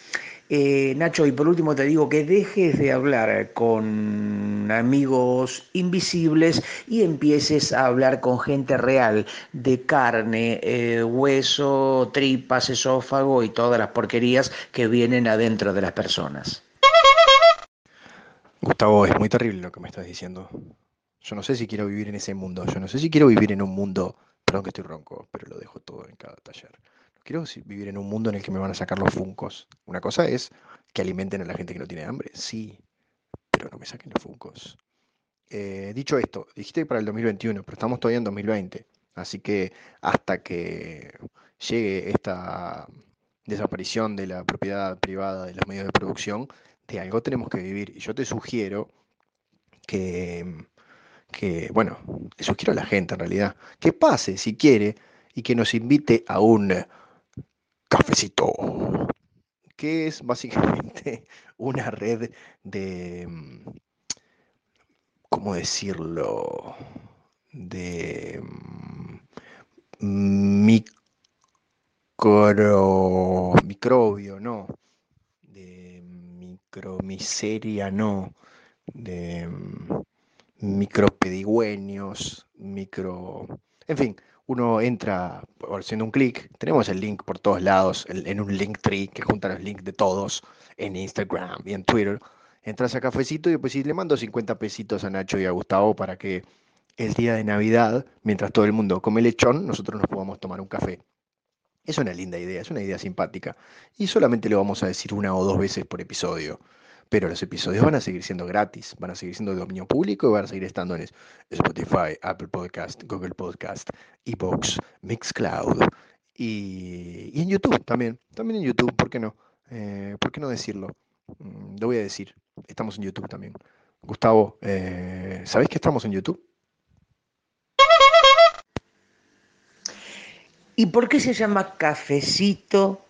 Eh, Nacho, y por último te digo que dejes de hablar con amigos invisibles y empieces a hablar con gente real, de carne, eh, hueso, tripas, esófago y todas las porquerías que vienen adentro de las personas. Gustavo, es muy terrible lo que me estás diciendo. Yo no sé si quiero vivir en ese mundo, yo no sé si quiero vivir en un mundo Que estoy ronco, pero lo dejo todo en cada taller. No quiero vivir en un mundo en el que me van a sacar los funcos. Una cosa es que alimenten a la gente que no tiene hambre, sí, pero no me saquen los funcos. Eh, dicho esto, dijiste para el 2021, pero estamos todavía en 2020. Así que hasta que llegue esta desaparición de la propiedad privada de los medios de producción, de algo tenemos que vivir. Y yo te sugiero que que, bueno, eso quiero a la gente en realidad, que pase si quiere y que nos invite a un cafecito, que es básicamente una red de, ¿cómo decirlo? De micro, microbio, no, de micromiseria, no, de micropedigüeños, micro... En fin, uno entra haciendo un clic, tenemos el link por todos lados, en un link tree que junta los links de todos, en Instagram y en Twitter. Entras a cafecito y después si le mando 50 pesitos a Nacho y a Gustavo para que el día de Navidad, mientras todo el mundo come lechón, nosotros nos podamos tomar un café. Es una linda idea, es una idea simpática. Y solamente lo vamos a decir una o dos veces por episodio pero los episodios van a seguir siendo gratis, van a seguir siendo de dominio público y van a seguir estando en Spotify, Apple Podcast, Google Podcast, Evox, Mixcloud y, y en YouTube también. También en YouTube, ¿por qué no? Eh, ¿Por qué no decirlo? Mm, lo voy a decir. Estamos en YouTube también. Gustavo, eh, ¿sabéis que estamos en YouTube? ¿Y por qué se llama cafecito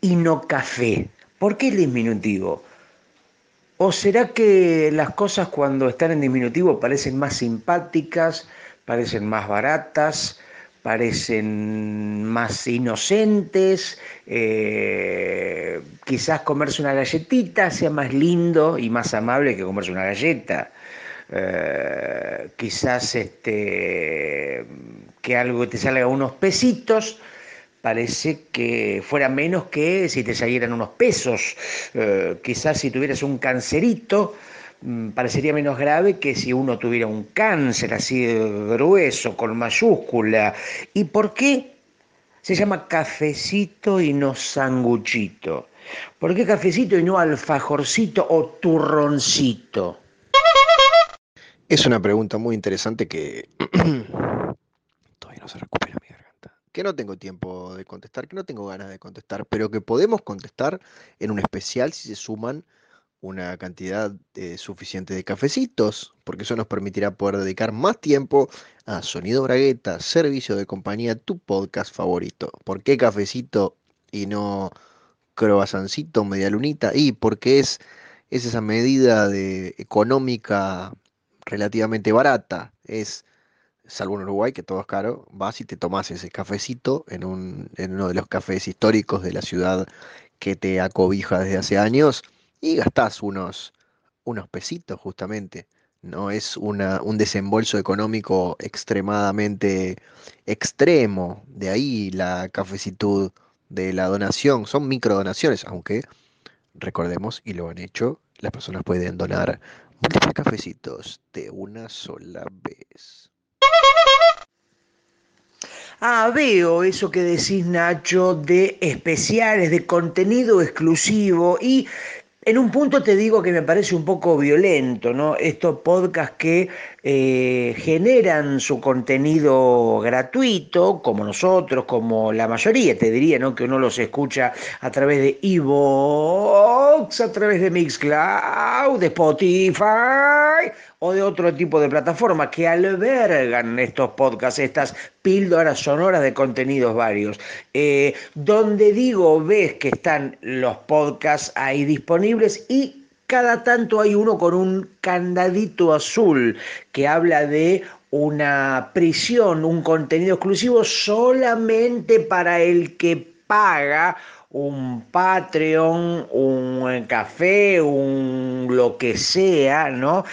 y no café? ¿Por qué el diminutivo? ¿O será que las cosas cuando están en diminutivo parecen más simpáticas, parecen más baratas, parecen más inocentes? Eh, quizás comerse una galletita sea más lindo y más amable que comerse una galleta. Eh, quizás este, que algo te salga unos pesitos parece que fuera menos que si te salieran unos pesos. Eh, quizás si tuvieras un cancerito, mm, parecería menos grave que si uno tuviera un cáncer así grueso, con mayúscula. ¿Y por qué se llama cafecito y no sanguchito? ¿Por qué cafecito y no alfajorcito o turroncito? Es una pregunta muy interesante que todavía no se recupera que no tengo tiempo de contestar, que no tengo ganas de contestar, pero que podemos contestar en un especial si se suman una cantidad eh, suficiente de cafecitos, porque eso nos permitirá poder dedicar más tiempo a Sonido Bragueta, servicio de compañía, tu podcast favorito. ¿Por qué cafecito y no croazancito, media lunita? Y porque es, es esa medida de económica relativamente barata, es salvo en Uruguay, que todo es caro, vas y te tomas ese cafecito en, un, en uno de los cafés históricos de la ciudad que te acobija desde hace años y gastás unos, unos pesitos justamente. No es un desembolso económico extremadamente extremo. De ahí la cafecitud de la donación. Son microdonaciones, aunque recordemos, y lo han hecho, las personas pueden donar múltiples cafecitos de una sola vez. Ah, veo eso que decís, Nacho, de especiales, de contenido exclusivo y en un punto te digo que me parece un poco violento, ¿no? Estos podcasts que eh, generan su contenido gratuito, como nosotros, como la mayoría, te diría, ¿no? Que uno los escucha a través de Evox, a través de Mixcloud, de Spotify o de otro tipo de plataformas que albergan estos podcasts, estas píldoras sonoras de contenidos varios. Eh, donde digo, ves que están los podcasts ahí disponibles y cada tanto hay uno con un candadito azul que habla de una prisión, un contenido exclusivo solamente para el que paga un Patreon, un café, un lo que sea, ¿no?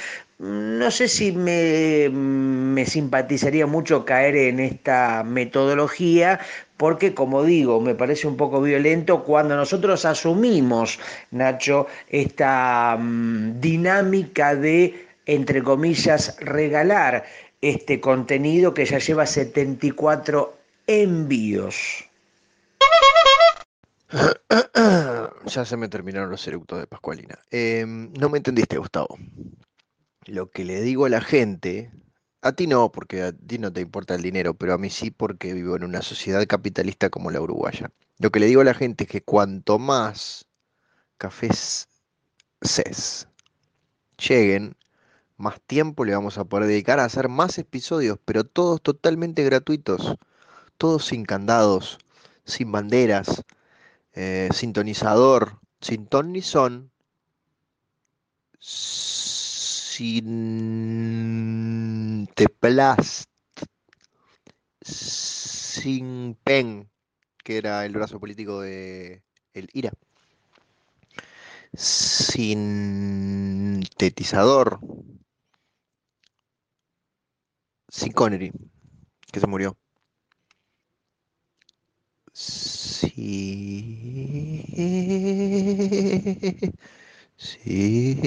No sé si me, me, simpatizaría mucho caer en esta metodología, porque como digo, me parece un poco violento cuando nosotros asumimos, Nacho, esta mm, dinámica de, entre comillas, regalar este contenido que ya lleva 74 envíos. Ya se me terminaron los eructos de Pascualina. Em, no me entendiste, Gustavo lo que le digo a la gente, a ti no, porque a ti no te importa el dinero, pero a mí sí porque vivo en una sociedad capitalista como la uruguaya. Lo que le digo a la gente es que cuanto más cafés CES lleguen, más tiempo le vamos a poder dedicar a hacer más episodios, pero todos totalmente gratuitos, todos sin candados, sin banderas, eh, sintonizador, sin ton ni son sin Teplast, sin Pen, que era el brazo político de el IRA, sintetizador, sin Connery, que se murió. Sí. Sí.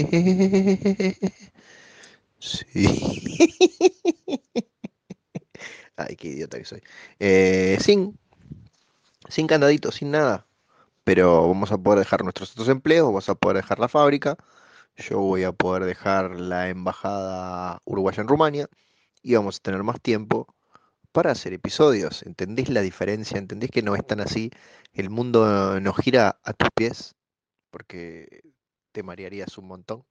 Sí. Ay, qué idiota que soy. Eh, sin, sin candadito, sin nada. Pero vamos a poder dejar nuestros otros empleos, vamos a poder dejar la fábrica. Yo voy a poder dejar la embajada uruguaya en Rumania y vamos a tener más tiempo para hacer episodios. ¿Entendés la diferencia? ¿Entendés que no es tan así? El mundo no gira a tus pies porque te marearías un montón.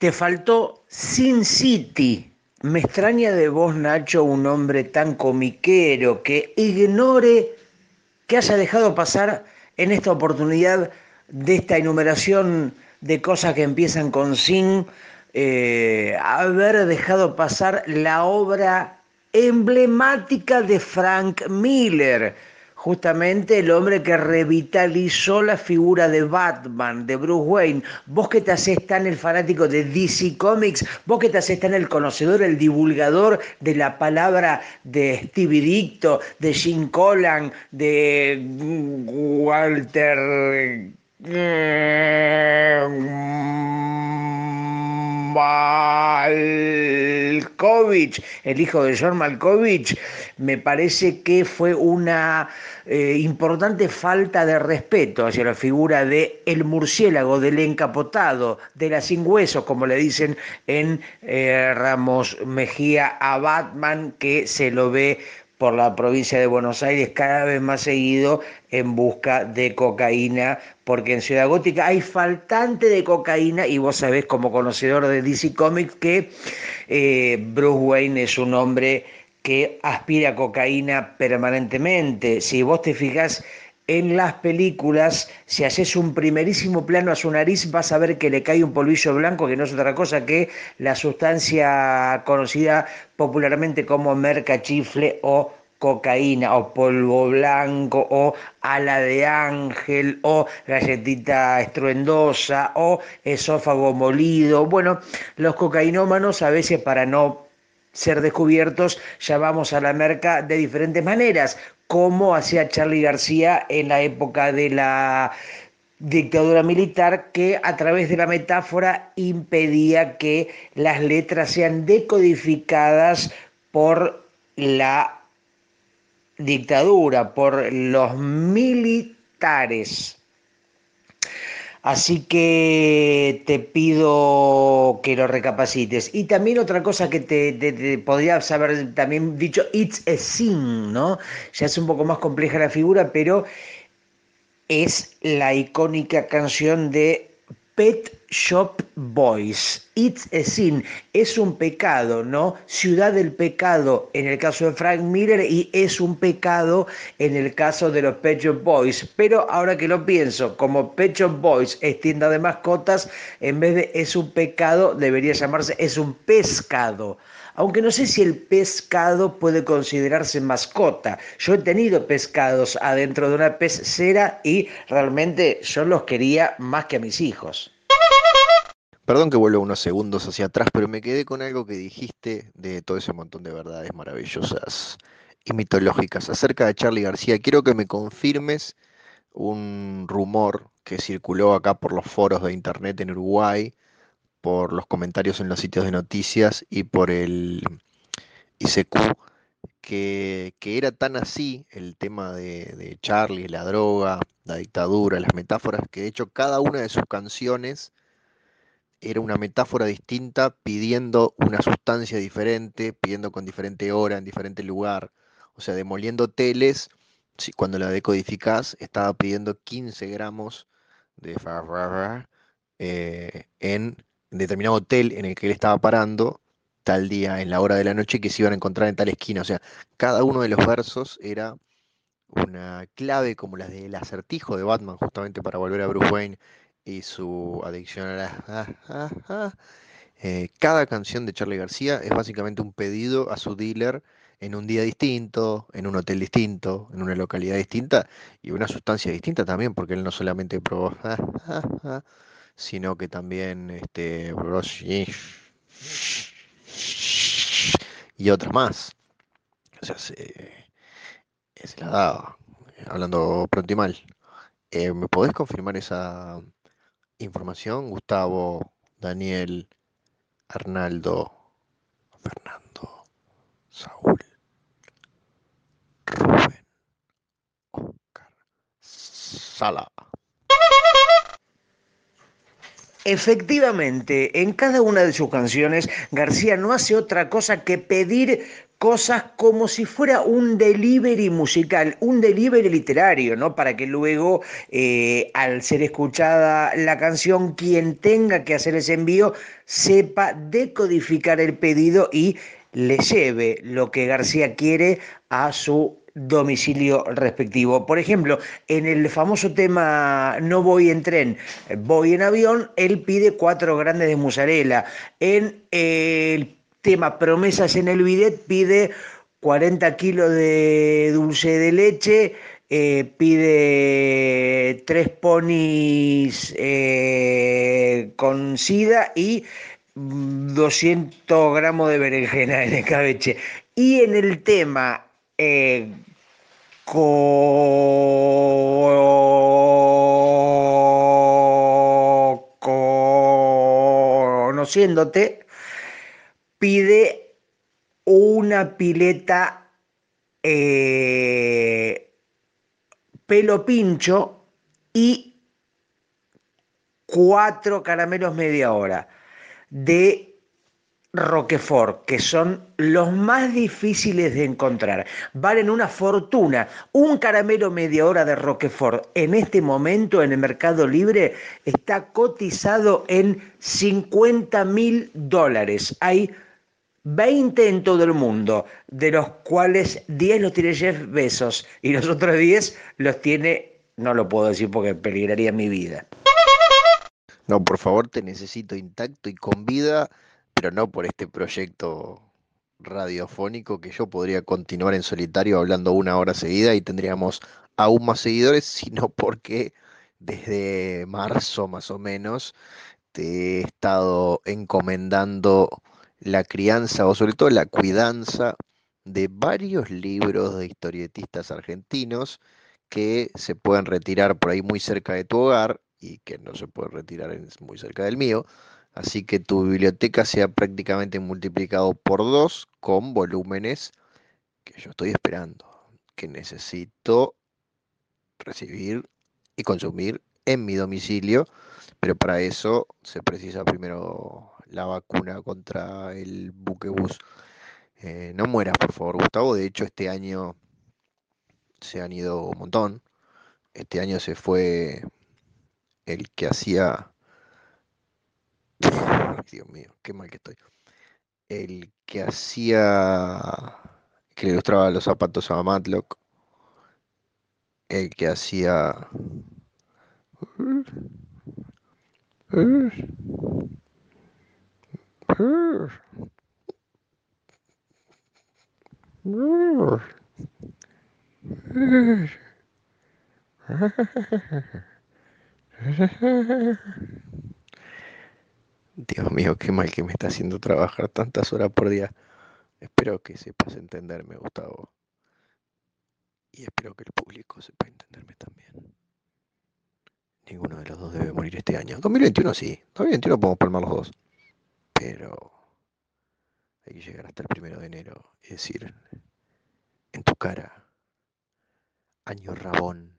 Te faltó Sin City, me extraña de vos, Nacho, un hombre tan comiquero que ignore que haya dejado pasar en esta oportunidad de esta enumeración de cosas que empiezan con sin, eh, haber dejado pasar la obra emblemática de Frank Miller justamente el hombre que revitalizó la figura de Batman, de Bruce Wayne. Vos que te tan el fanático de DC Comics, vos que te haces tan el conocedor, el divulgador de la palabra de Stevie Dicto, de Jim Collan, de Walter... Malkovich, el hijo de John Malkovich, me parece que fue una eh, importante falta de respeto hacia la figura de el murciélago, del encapotado, de la sin huesos, como le dicen en eh, Ramos Mejía a Batman, que se lo ve por la provincia de Buenos Aires cada vez más seguido en busca de cocaína, porque en Ciudad Gótica hay faltante de cocaína y vos sabés como conocedor de DC Comics que eh, Bruce Wayne es un hombre que aspira a cocaína permanentemente. Si vos te fijás en las películas, si haces un primerísimo plano a su nariz, vas a ver que le cae un polvillo blanco, que no es otra cosa que la sustancia conocida popularmente como mercachifle o cocaína o polvo blanco o ala de ángel o galletita estruendosa o esófago molido. Bueno, los cocainómanos a veces para no ser descubiertos llamamos a la merca de diferentes maneras, como hacía Charlie García en la época de la dictadura militar que a través de la metáfora impedía que las letras sean decodificadas por la dictadura, por los militares. Así que te pido que lo recapacites. Y también otra cosa que te, podría haber también dicho, it's a sin, ¿no? Ya es un poco más compleja la figura, pero es la icónica canción de Pet Shop Boys. It's a sin. Es un pecado, ¿no? Ciudad del pecado en el caso de Frank Miller y es un pecado en el caso de los Pet Shop Boys. Pero ahora que lo pienso, como Pet Shop Boys es tienda de mascotas, en vez de es un pecado, debería llamarse es un pescado aunque no sé si el pescado puede considerarse mascota. Yo he tenido pescados adentro de una pecera y realmente yo los quería más que a mis hijos. Perdón que vuelvo unos segundos hacia atrás, pero me quedé con algo que dijiste de todo ese montón de verdades maravillosas y mitológicas acerca de Charlie García. Quiero que me confirmes un rumor que circuló acá por los foros de internet en Uruguay por los comentarios en los sitios de noticias y por el ICQ, que, era tan así el tema de, Charlie, la droga, la dictadura, las metáforas, que de hecho cada una de sus canciones era una metáfora distinta pidiendo una sustancia diferente, pidiendo con diferente hora, en diferente lugar. O sea, demoliendo teles, cuando la decodificás, estaba pidiendo 15 gramos de eh, en determinado hotel en el que él estaba parando tal día, en la hora de la noche, que se iban a encontrar en tal esquina. O sea, cada uno de los versos era una clave como las del acertijo de Batman, justamente para volver a Bruce Wayne y su adicción a la... Eh, cada canción de Charlie García es básicamente un pedido a su dealer en un día distinto, en un hotel distinto, en una localidad distinta y una sustancia distinta también, porque él no solamente probó sino que también este, y otras más. O sea, se, la daba, hablando pronto y mal. Eh, ¿Me podés confirmar esa información, Gustavo, Daniel, Arnaldo, Fernando, Saúl, Rubén, Oscar, Sala? Efectivamente, en cada una de sus canciones, García no hace otra cosa que pedir cosas como si fuera un delivery musical, un delivery literario, ¿no? Para que luego, eh, al ser escuchada la canción, quien tenga que hacer ese envío sepa decodificar el pedido y le lleve lo que García quiere a su domicilio respectivo. Por ejemplo, en el famoso tema No voy en tren, voy en avión, él pide cuatro grandes de mozzarella. En el tema Promesas en el bidet pide 40 kilos de dulce de leche, eh, pide tres ponis eh, con sida y 200 gramos de berenjena en escabeche. Y en el tema eh, conociéndote, pide una pileta eh, pelo pincho y cuatro caramelos media hora de Roquefort, que son los más difíciles de encontrar. Valen una fortuna. Un caramelo media hora de Roquefort en este momento en el mercado libre está cotizado en 50 mil dólares. Hay 20 en todo el mundo, de los cuales 10 los tiene Jeff Bezos y los otros 10 los tiene, no lo puedo decir porque peligraría mi vida. No, por favor, te necesito intacto y con vida pero no por este proyecto radiofónico que yo podría continuar en solitario hablando una hora seguida y tendríamos aún más seguidores, sino porque desde marzo más o menos te he estado encomendando la crianza o sobre todo la cuidanza de varios libros de historietistas argentinos que se pueden retirar por ahí muy cerca de tu hogar y que no se pueden retirar muy cerca del mío, Así que tu biblioteca se ha prácticamente multiplicado por dos con volúmenes que yo estoy esperando, que necesito recibir y consumir en mi domicilio, pero para eso se precisa primero la vacuna contra el buquebus. Eh, no mueras, por favor, Gustavo. De hecho, este año se han ido un montón. Este año se fue el que hacía Dios mío, qué mal que estoy. El que hacía, que le ilustraba los zapatos a Matlock. El que hacía... Dios mío, qué mal que me está haciendo trabajar tantas horas por día. Espero que sepas entenderme, Gustavo. Y espero que el público sepa entenderme también. Ninguno de los dos debe morir este año. 2021 sí. 2021 podemos palmar los dos. Pero hay que llegar hasta el primero de enero y decir en tu cara, año rabón,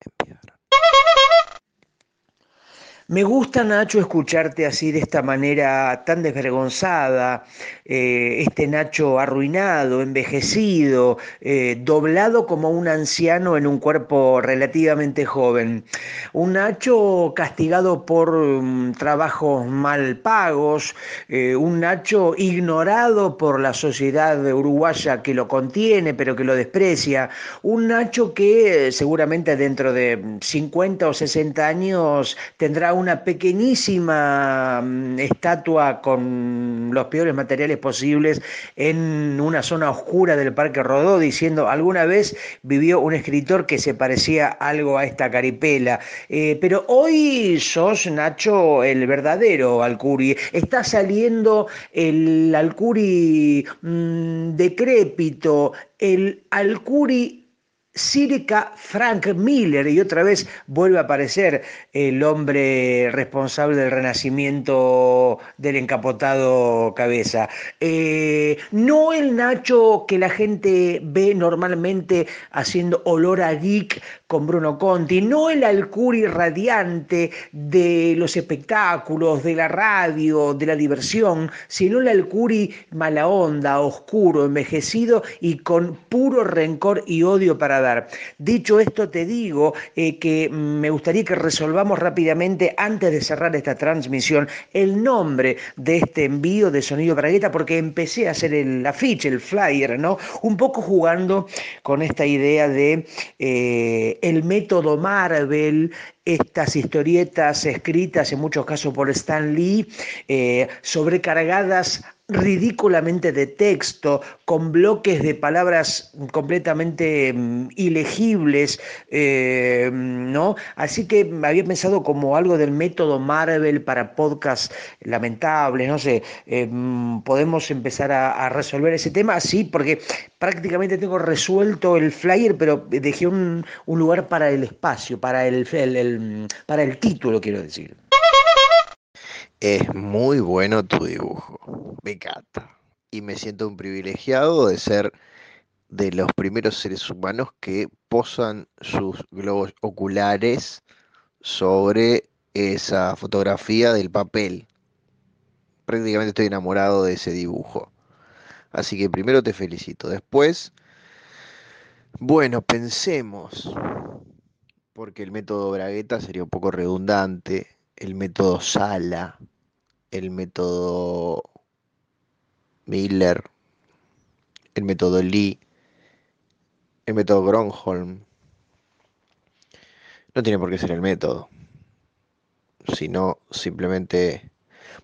en me gusta, Nacho, escucharte así de esta manera tan desvergonzada, eh, este Nacho arruinado, envejecido, eh, doblado como un anciano en un cuerpo relativamente joven. Un Nacho castigado por mm, trabajos mal pagos, eh, un Nacho ignorado por la sociedad uruguaya que lo contiene pero que lo desprecia, un Nacho que seguramente dentro de 50 o 60 años tendrá una pequeñísima mm, estatua con los peores materiales posibles en una zona oscura del Parque Rodó, diciendo, alguna vez vivió un escritor que se parecía algo a esta caripela. Eh, pero hoy sos, Nacho, el verdadero Alcuri. Está saliendo el Alcuri mm, decrépito, el Alcuri Sirica Frank Miller, y otra vez vuelve a aparecer el hombre responsable del renacimiento del encapotado cabeza. Eh, no el Nacho que la gente ve normalmente haciendo olor a geek con Bruno Conti, no el Alcuri radiante de los espectáculos, de la radio, de la diversión, sino el Alcuri mala onda, oscuro, envejecido y con puro rencor y odio para dar Dicho esto, te digo eh, que me gustaría que resolvamos rápidamente, antes de cerrar esta transmisión, el nombre de este envío de Sonido Bragueta, porque empecé a hacer el afiche, el flyer, ¿no? Un poco jugando con esta idea de eh, el método Marvel, estas historietas escritas en muchos casos por Stan Lee, eh, sobrecargadas ridículamente de texto, con bloques de palabras completamente mm, ilegibles, eh, ¿no? Así que había pensado como algo del método Marvel para podcast lamentables, no sé, eh, mm, podemos empezar a, resolver ese tema, sí, porque prácticamente tengo resuelto el flyer, pero dejé un, lugar para el espacio, para el, para el título, quiero decir. Es muy bueno tu dibujo, me encanta. Y me siento un privilegiado de ser de los primeros seres humanos que posan sus globos oculares sobre esa fotografía del papel. Prácticamente estoy enamorado de ese dibujo. Así que primero te felicito. Después, bueno, pensemos, porque el método Bragueta sería un poco redundante el método Sala, el método Miller, el método Lee, el método Gronholm. No tiene por qué ser el método, sino simplemente...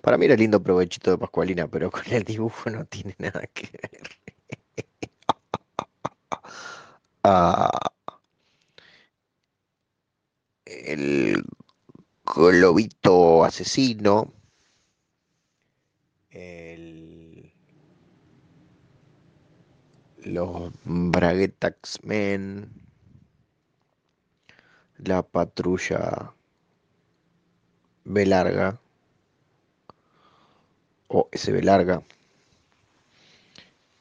Para mí era lindo provechito de Pascualina, pero con el dibujo no tiene nada que ver. ah, el globito asesino, el, los Braguetax Men, la patrulla B larga. O SB larga,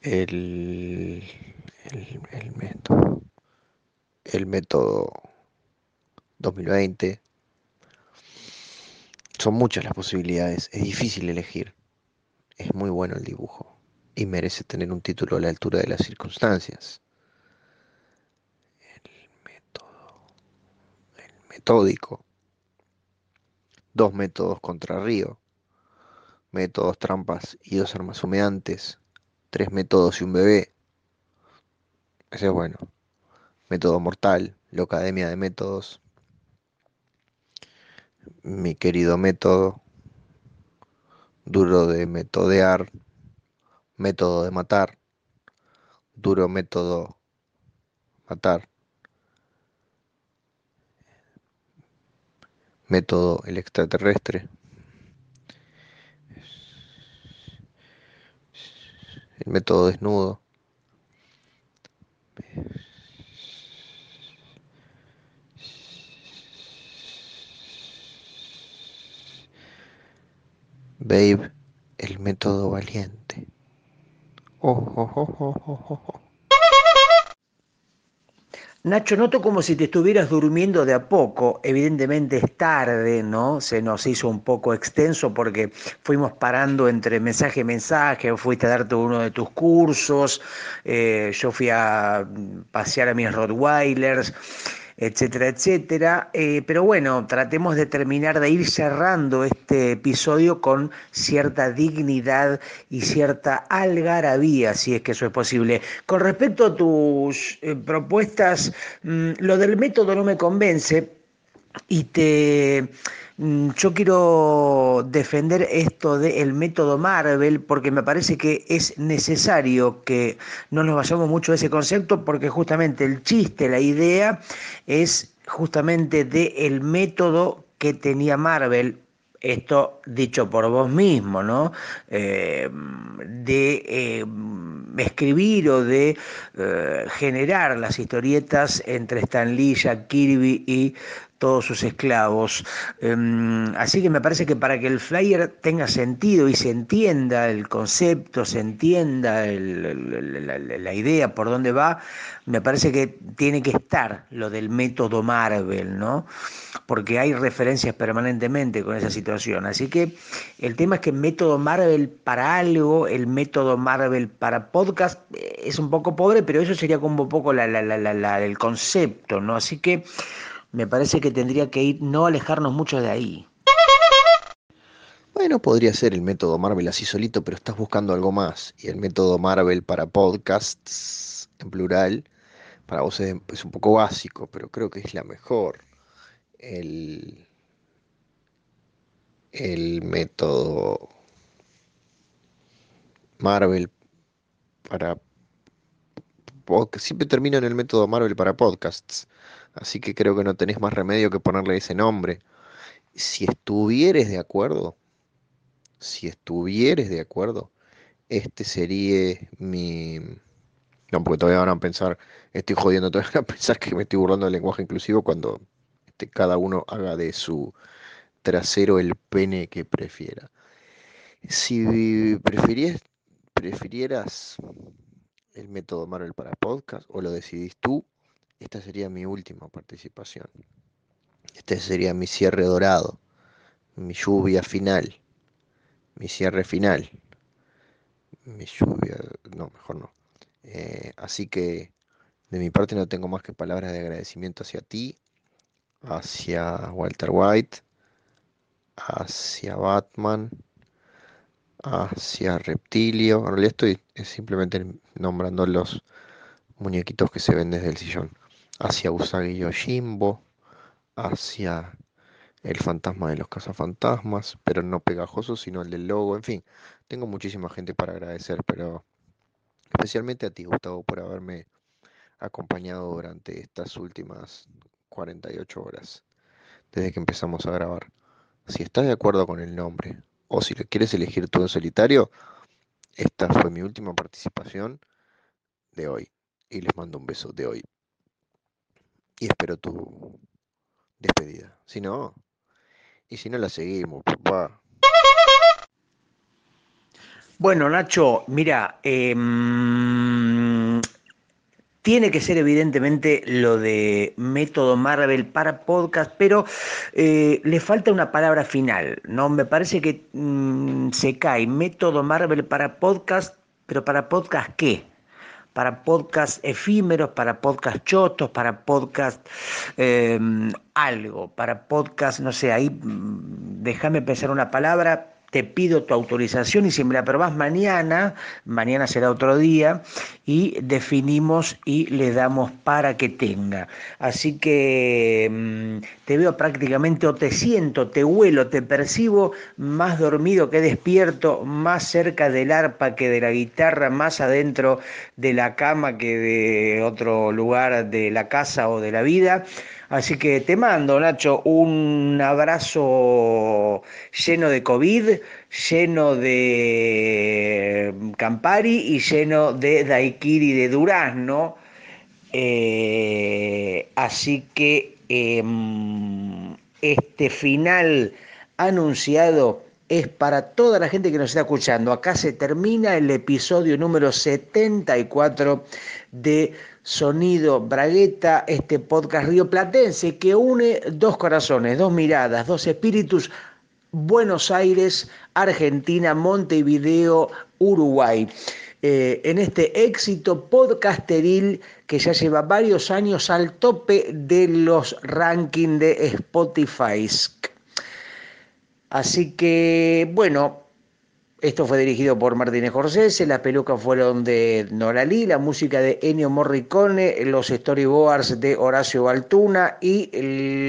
el, el, el método, el método 2020 son muchas las posibilidades, es difícil elegir. Es muy bueno el dibujo y merece tener un título a la altura de las circunstancias. El método, el metódico. Dos métodos contra río. Métodos trampas y dos armas humeantes. Tres métodos y un bebé. Ese es bueno. Método mortal. La Academia de Métodos mi querido método, duro de metodear, método de matar, duro método matar, método el extraterrestre, el método desnudo. Babe, el método valiente. Nacho, noto como si te estuvieras durmiendo de a poco. Evidentemente es tarde, ¿no? Se nos hizo un poco extenso porque fuimos parando entre mensaje y mensaje. Fuiste a darte uno de tus cursos. Eh, yo fui a pasear a mis Rottweilers etcétera, etcétera. Eh, pero bueno, tratemos de terminar de ir cerrando este episodio con cierta dignidad y cierta algarabía, si es que eso es posible. Con respecto a tus eh, propuestas, mm, lo del método no me convence y te yo quiero defender esto del método Marvel porque me parece que es necesario que no nos vayamos mucho de ese concepto porque justamente el chiste, la idea es justamente del método que tenía Marvel esto dicho por vos mismo, ¿no? Eh, de eh, escribir o de eh, generar las historietas entre Stan Lee, Jack Kirby y todos sus esclavos. Em, así que me parece que para que el flyer tenga sentido y se entienda el concepto, se entienda la, idea por dónde va, me parece que tiene que estar lo del método Marvel, ¿no? Porque hay referencias permanentemente con esa situación. Así que el tema es que método Marvel para algo, el método Marvel para podcast, eh, es un poco pobre, pero eso sería como un poco el concepto, ¿no? Así que me parece que tendría que ir no alejarnos mucho de ahí. Bueno, podría ser el método Marvel así solito, pero estás buscando algo más. Y el método Marvel para podcasts, en plural, para vos es, un poco básico, pero creo que es la mejor. El, el método Marvel para. Siempre termino en el método Marvel para podcasts. Así que creo que no tenés más remedio que ponerle ese nombre. Si estuvieres de acuerdo, si estuvieres de acuerdo, este sería mi... No, porque todavía van a pensar, estoy jodiendo, todavía van a pensar que me estoy burlando del lenguaje inclusivo cuando este, cada uno haga de su trasero el pene que prefiera. Si prefirieras el método Marvel para podcast o lo decidís tú, esta sería mi última participación. Este sería mi cierre dorado, mi lluvia final, mi cierre final. Mi lluvia, no, mejor no. Eh, así que de mi parte no tengo más que palabras de agradecimiento hacia ti, hacia Walter White, hacia Batman, hacia Reptilio. En realidad estoy simplemente nombrando los muñequitos que se ven desde el sillón hacia Usagi Yojimbo, hacia el fantasma de los cazafantasmas, pero no pegajoso, sino el del logo, en fin, tengo muchísima gente para agradecer, pero especialmente a ti, Gustavo, por haberme acompañado durante estas últimas 48 horas, desde que empezamos a grabar. Si estás de acuerdo con el nombre, o si lo quieres elegir tú en solitario, esta fue mi última participación de hoy. Y les mando un beso de hoy y espero tu despedida. Si no, y si no la seguimos, papá. Bueno, Nacho, mira, em, tiene que ser evidentemente lo de método Marvel para podcast, pero eh, le falta una palabra final, ¿no? Me parece que mm, se cae método Marvel para podcast, pero para podcast qué? Para podcast efímeros, para podcast chotos, para podcast em, algo, para podcast, no sé, ahí mm, déjame pensar una palabra, te pido tu autorización y si me la aprobás mañana, mañana será otro día, y definimos y le damos para que tenga. Así que mm, te veo prácticamente o te siento, te huelo, te percibo más dormido que despierto, más cerca del arpa que de la guitarra, más adentro de la cama que de otro lugar de la casa o de la vida. Así que te mando, Nacho, un abrazo lleno de COVID, lleno de Campari y lleno de Daikiri de Durazno. Eh, así que em, este final anunciado es para toda la gente que nos está escuchando. Acá se termina el episodio número 74 de Sonido Bragueta, este podcast rioplatense que une dos corazones, dos miradas, dos espíritus, Buenos Aires, Argentina, Montevideo, Uruguay. Eh, en este éxito podcasteril que ya lleva varios años al tope de los rankings de Spotify. Así que, bueno, esto fue dirigido por Martínez José, las pelucas fueron de Noralí, la música de Ennio Morricone, los storyboards de Horacio Baltuna y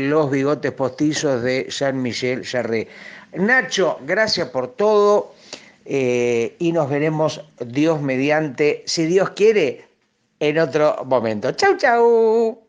los bigotes postizos de Jean-Michel Jarre. Nacho, gracias por todo eh, y nos veremos Dios mediante, si Dios quiere, en otro momento. Chau, chau.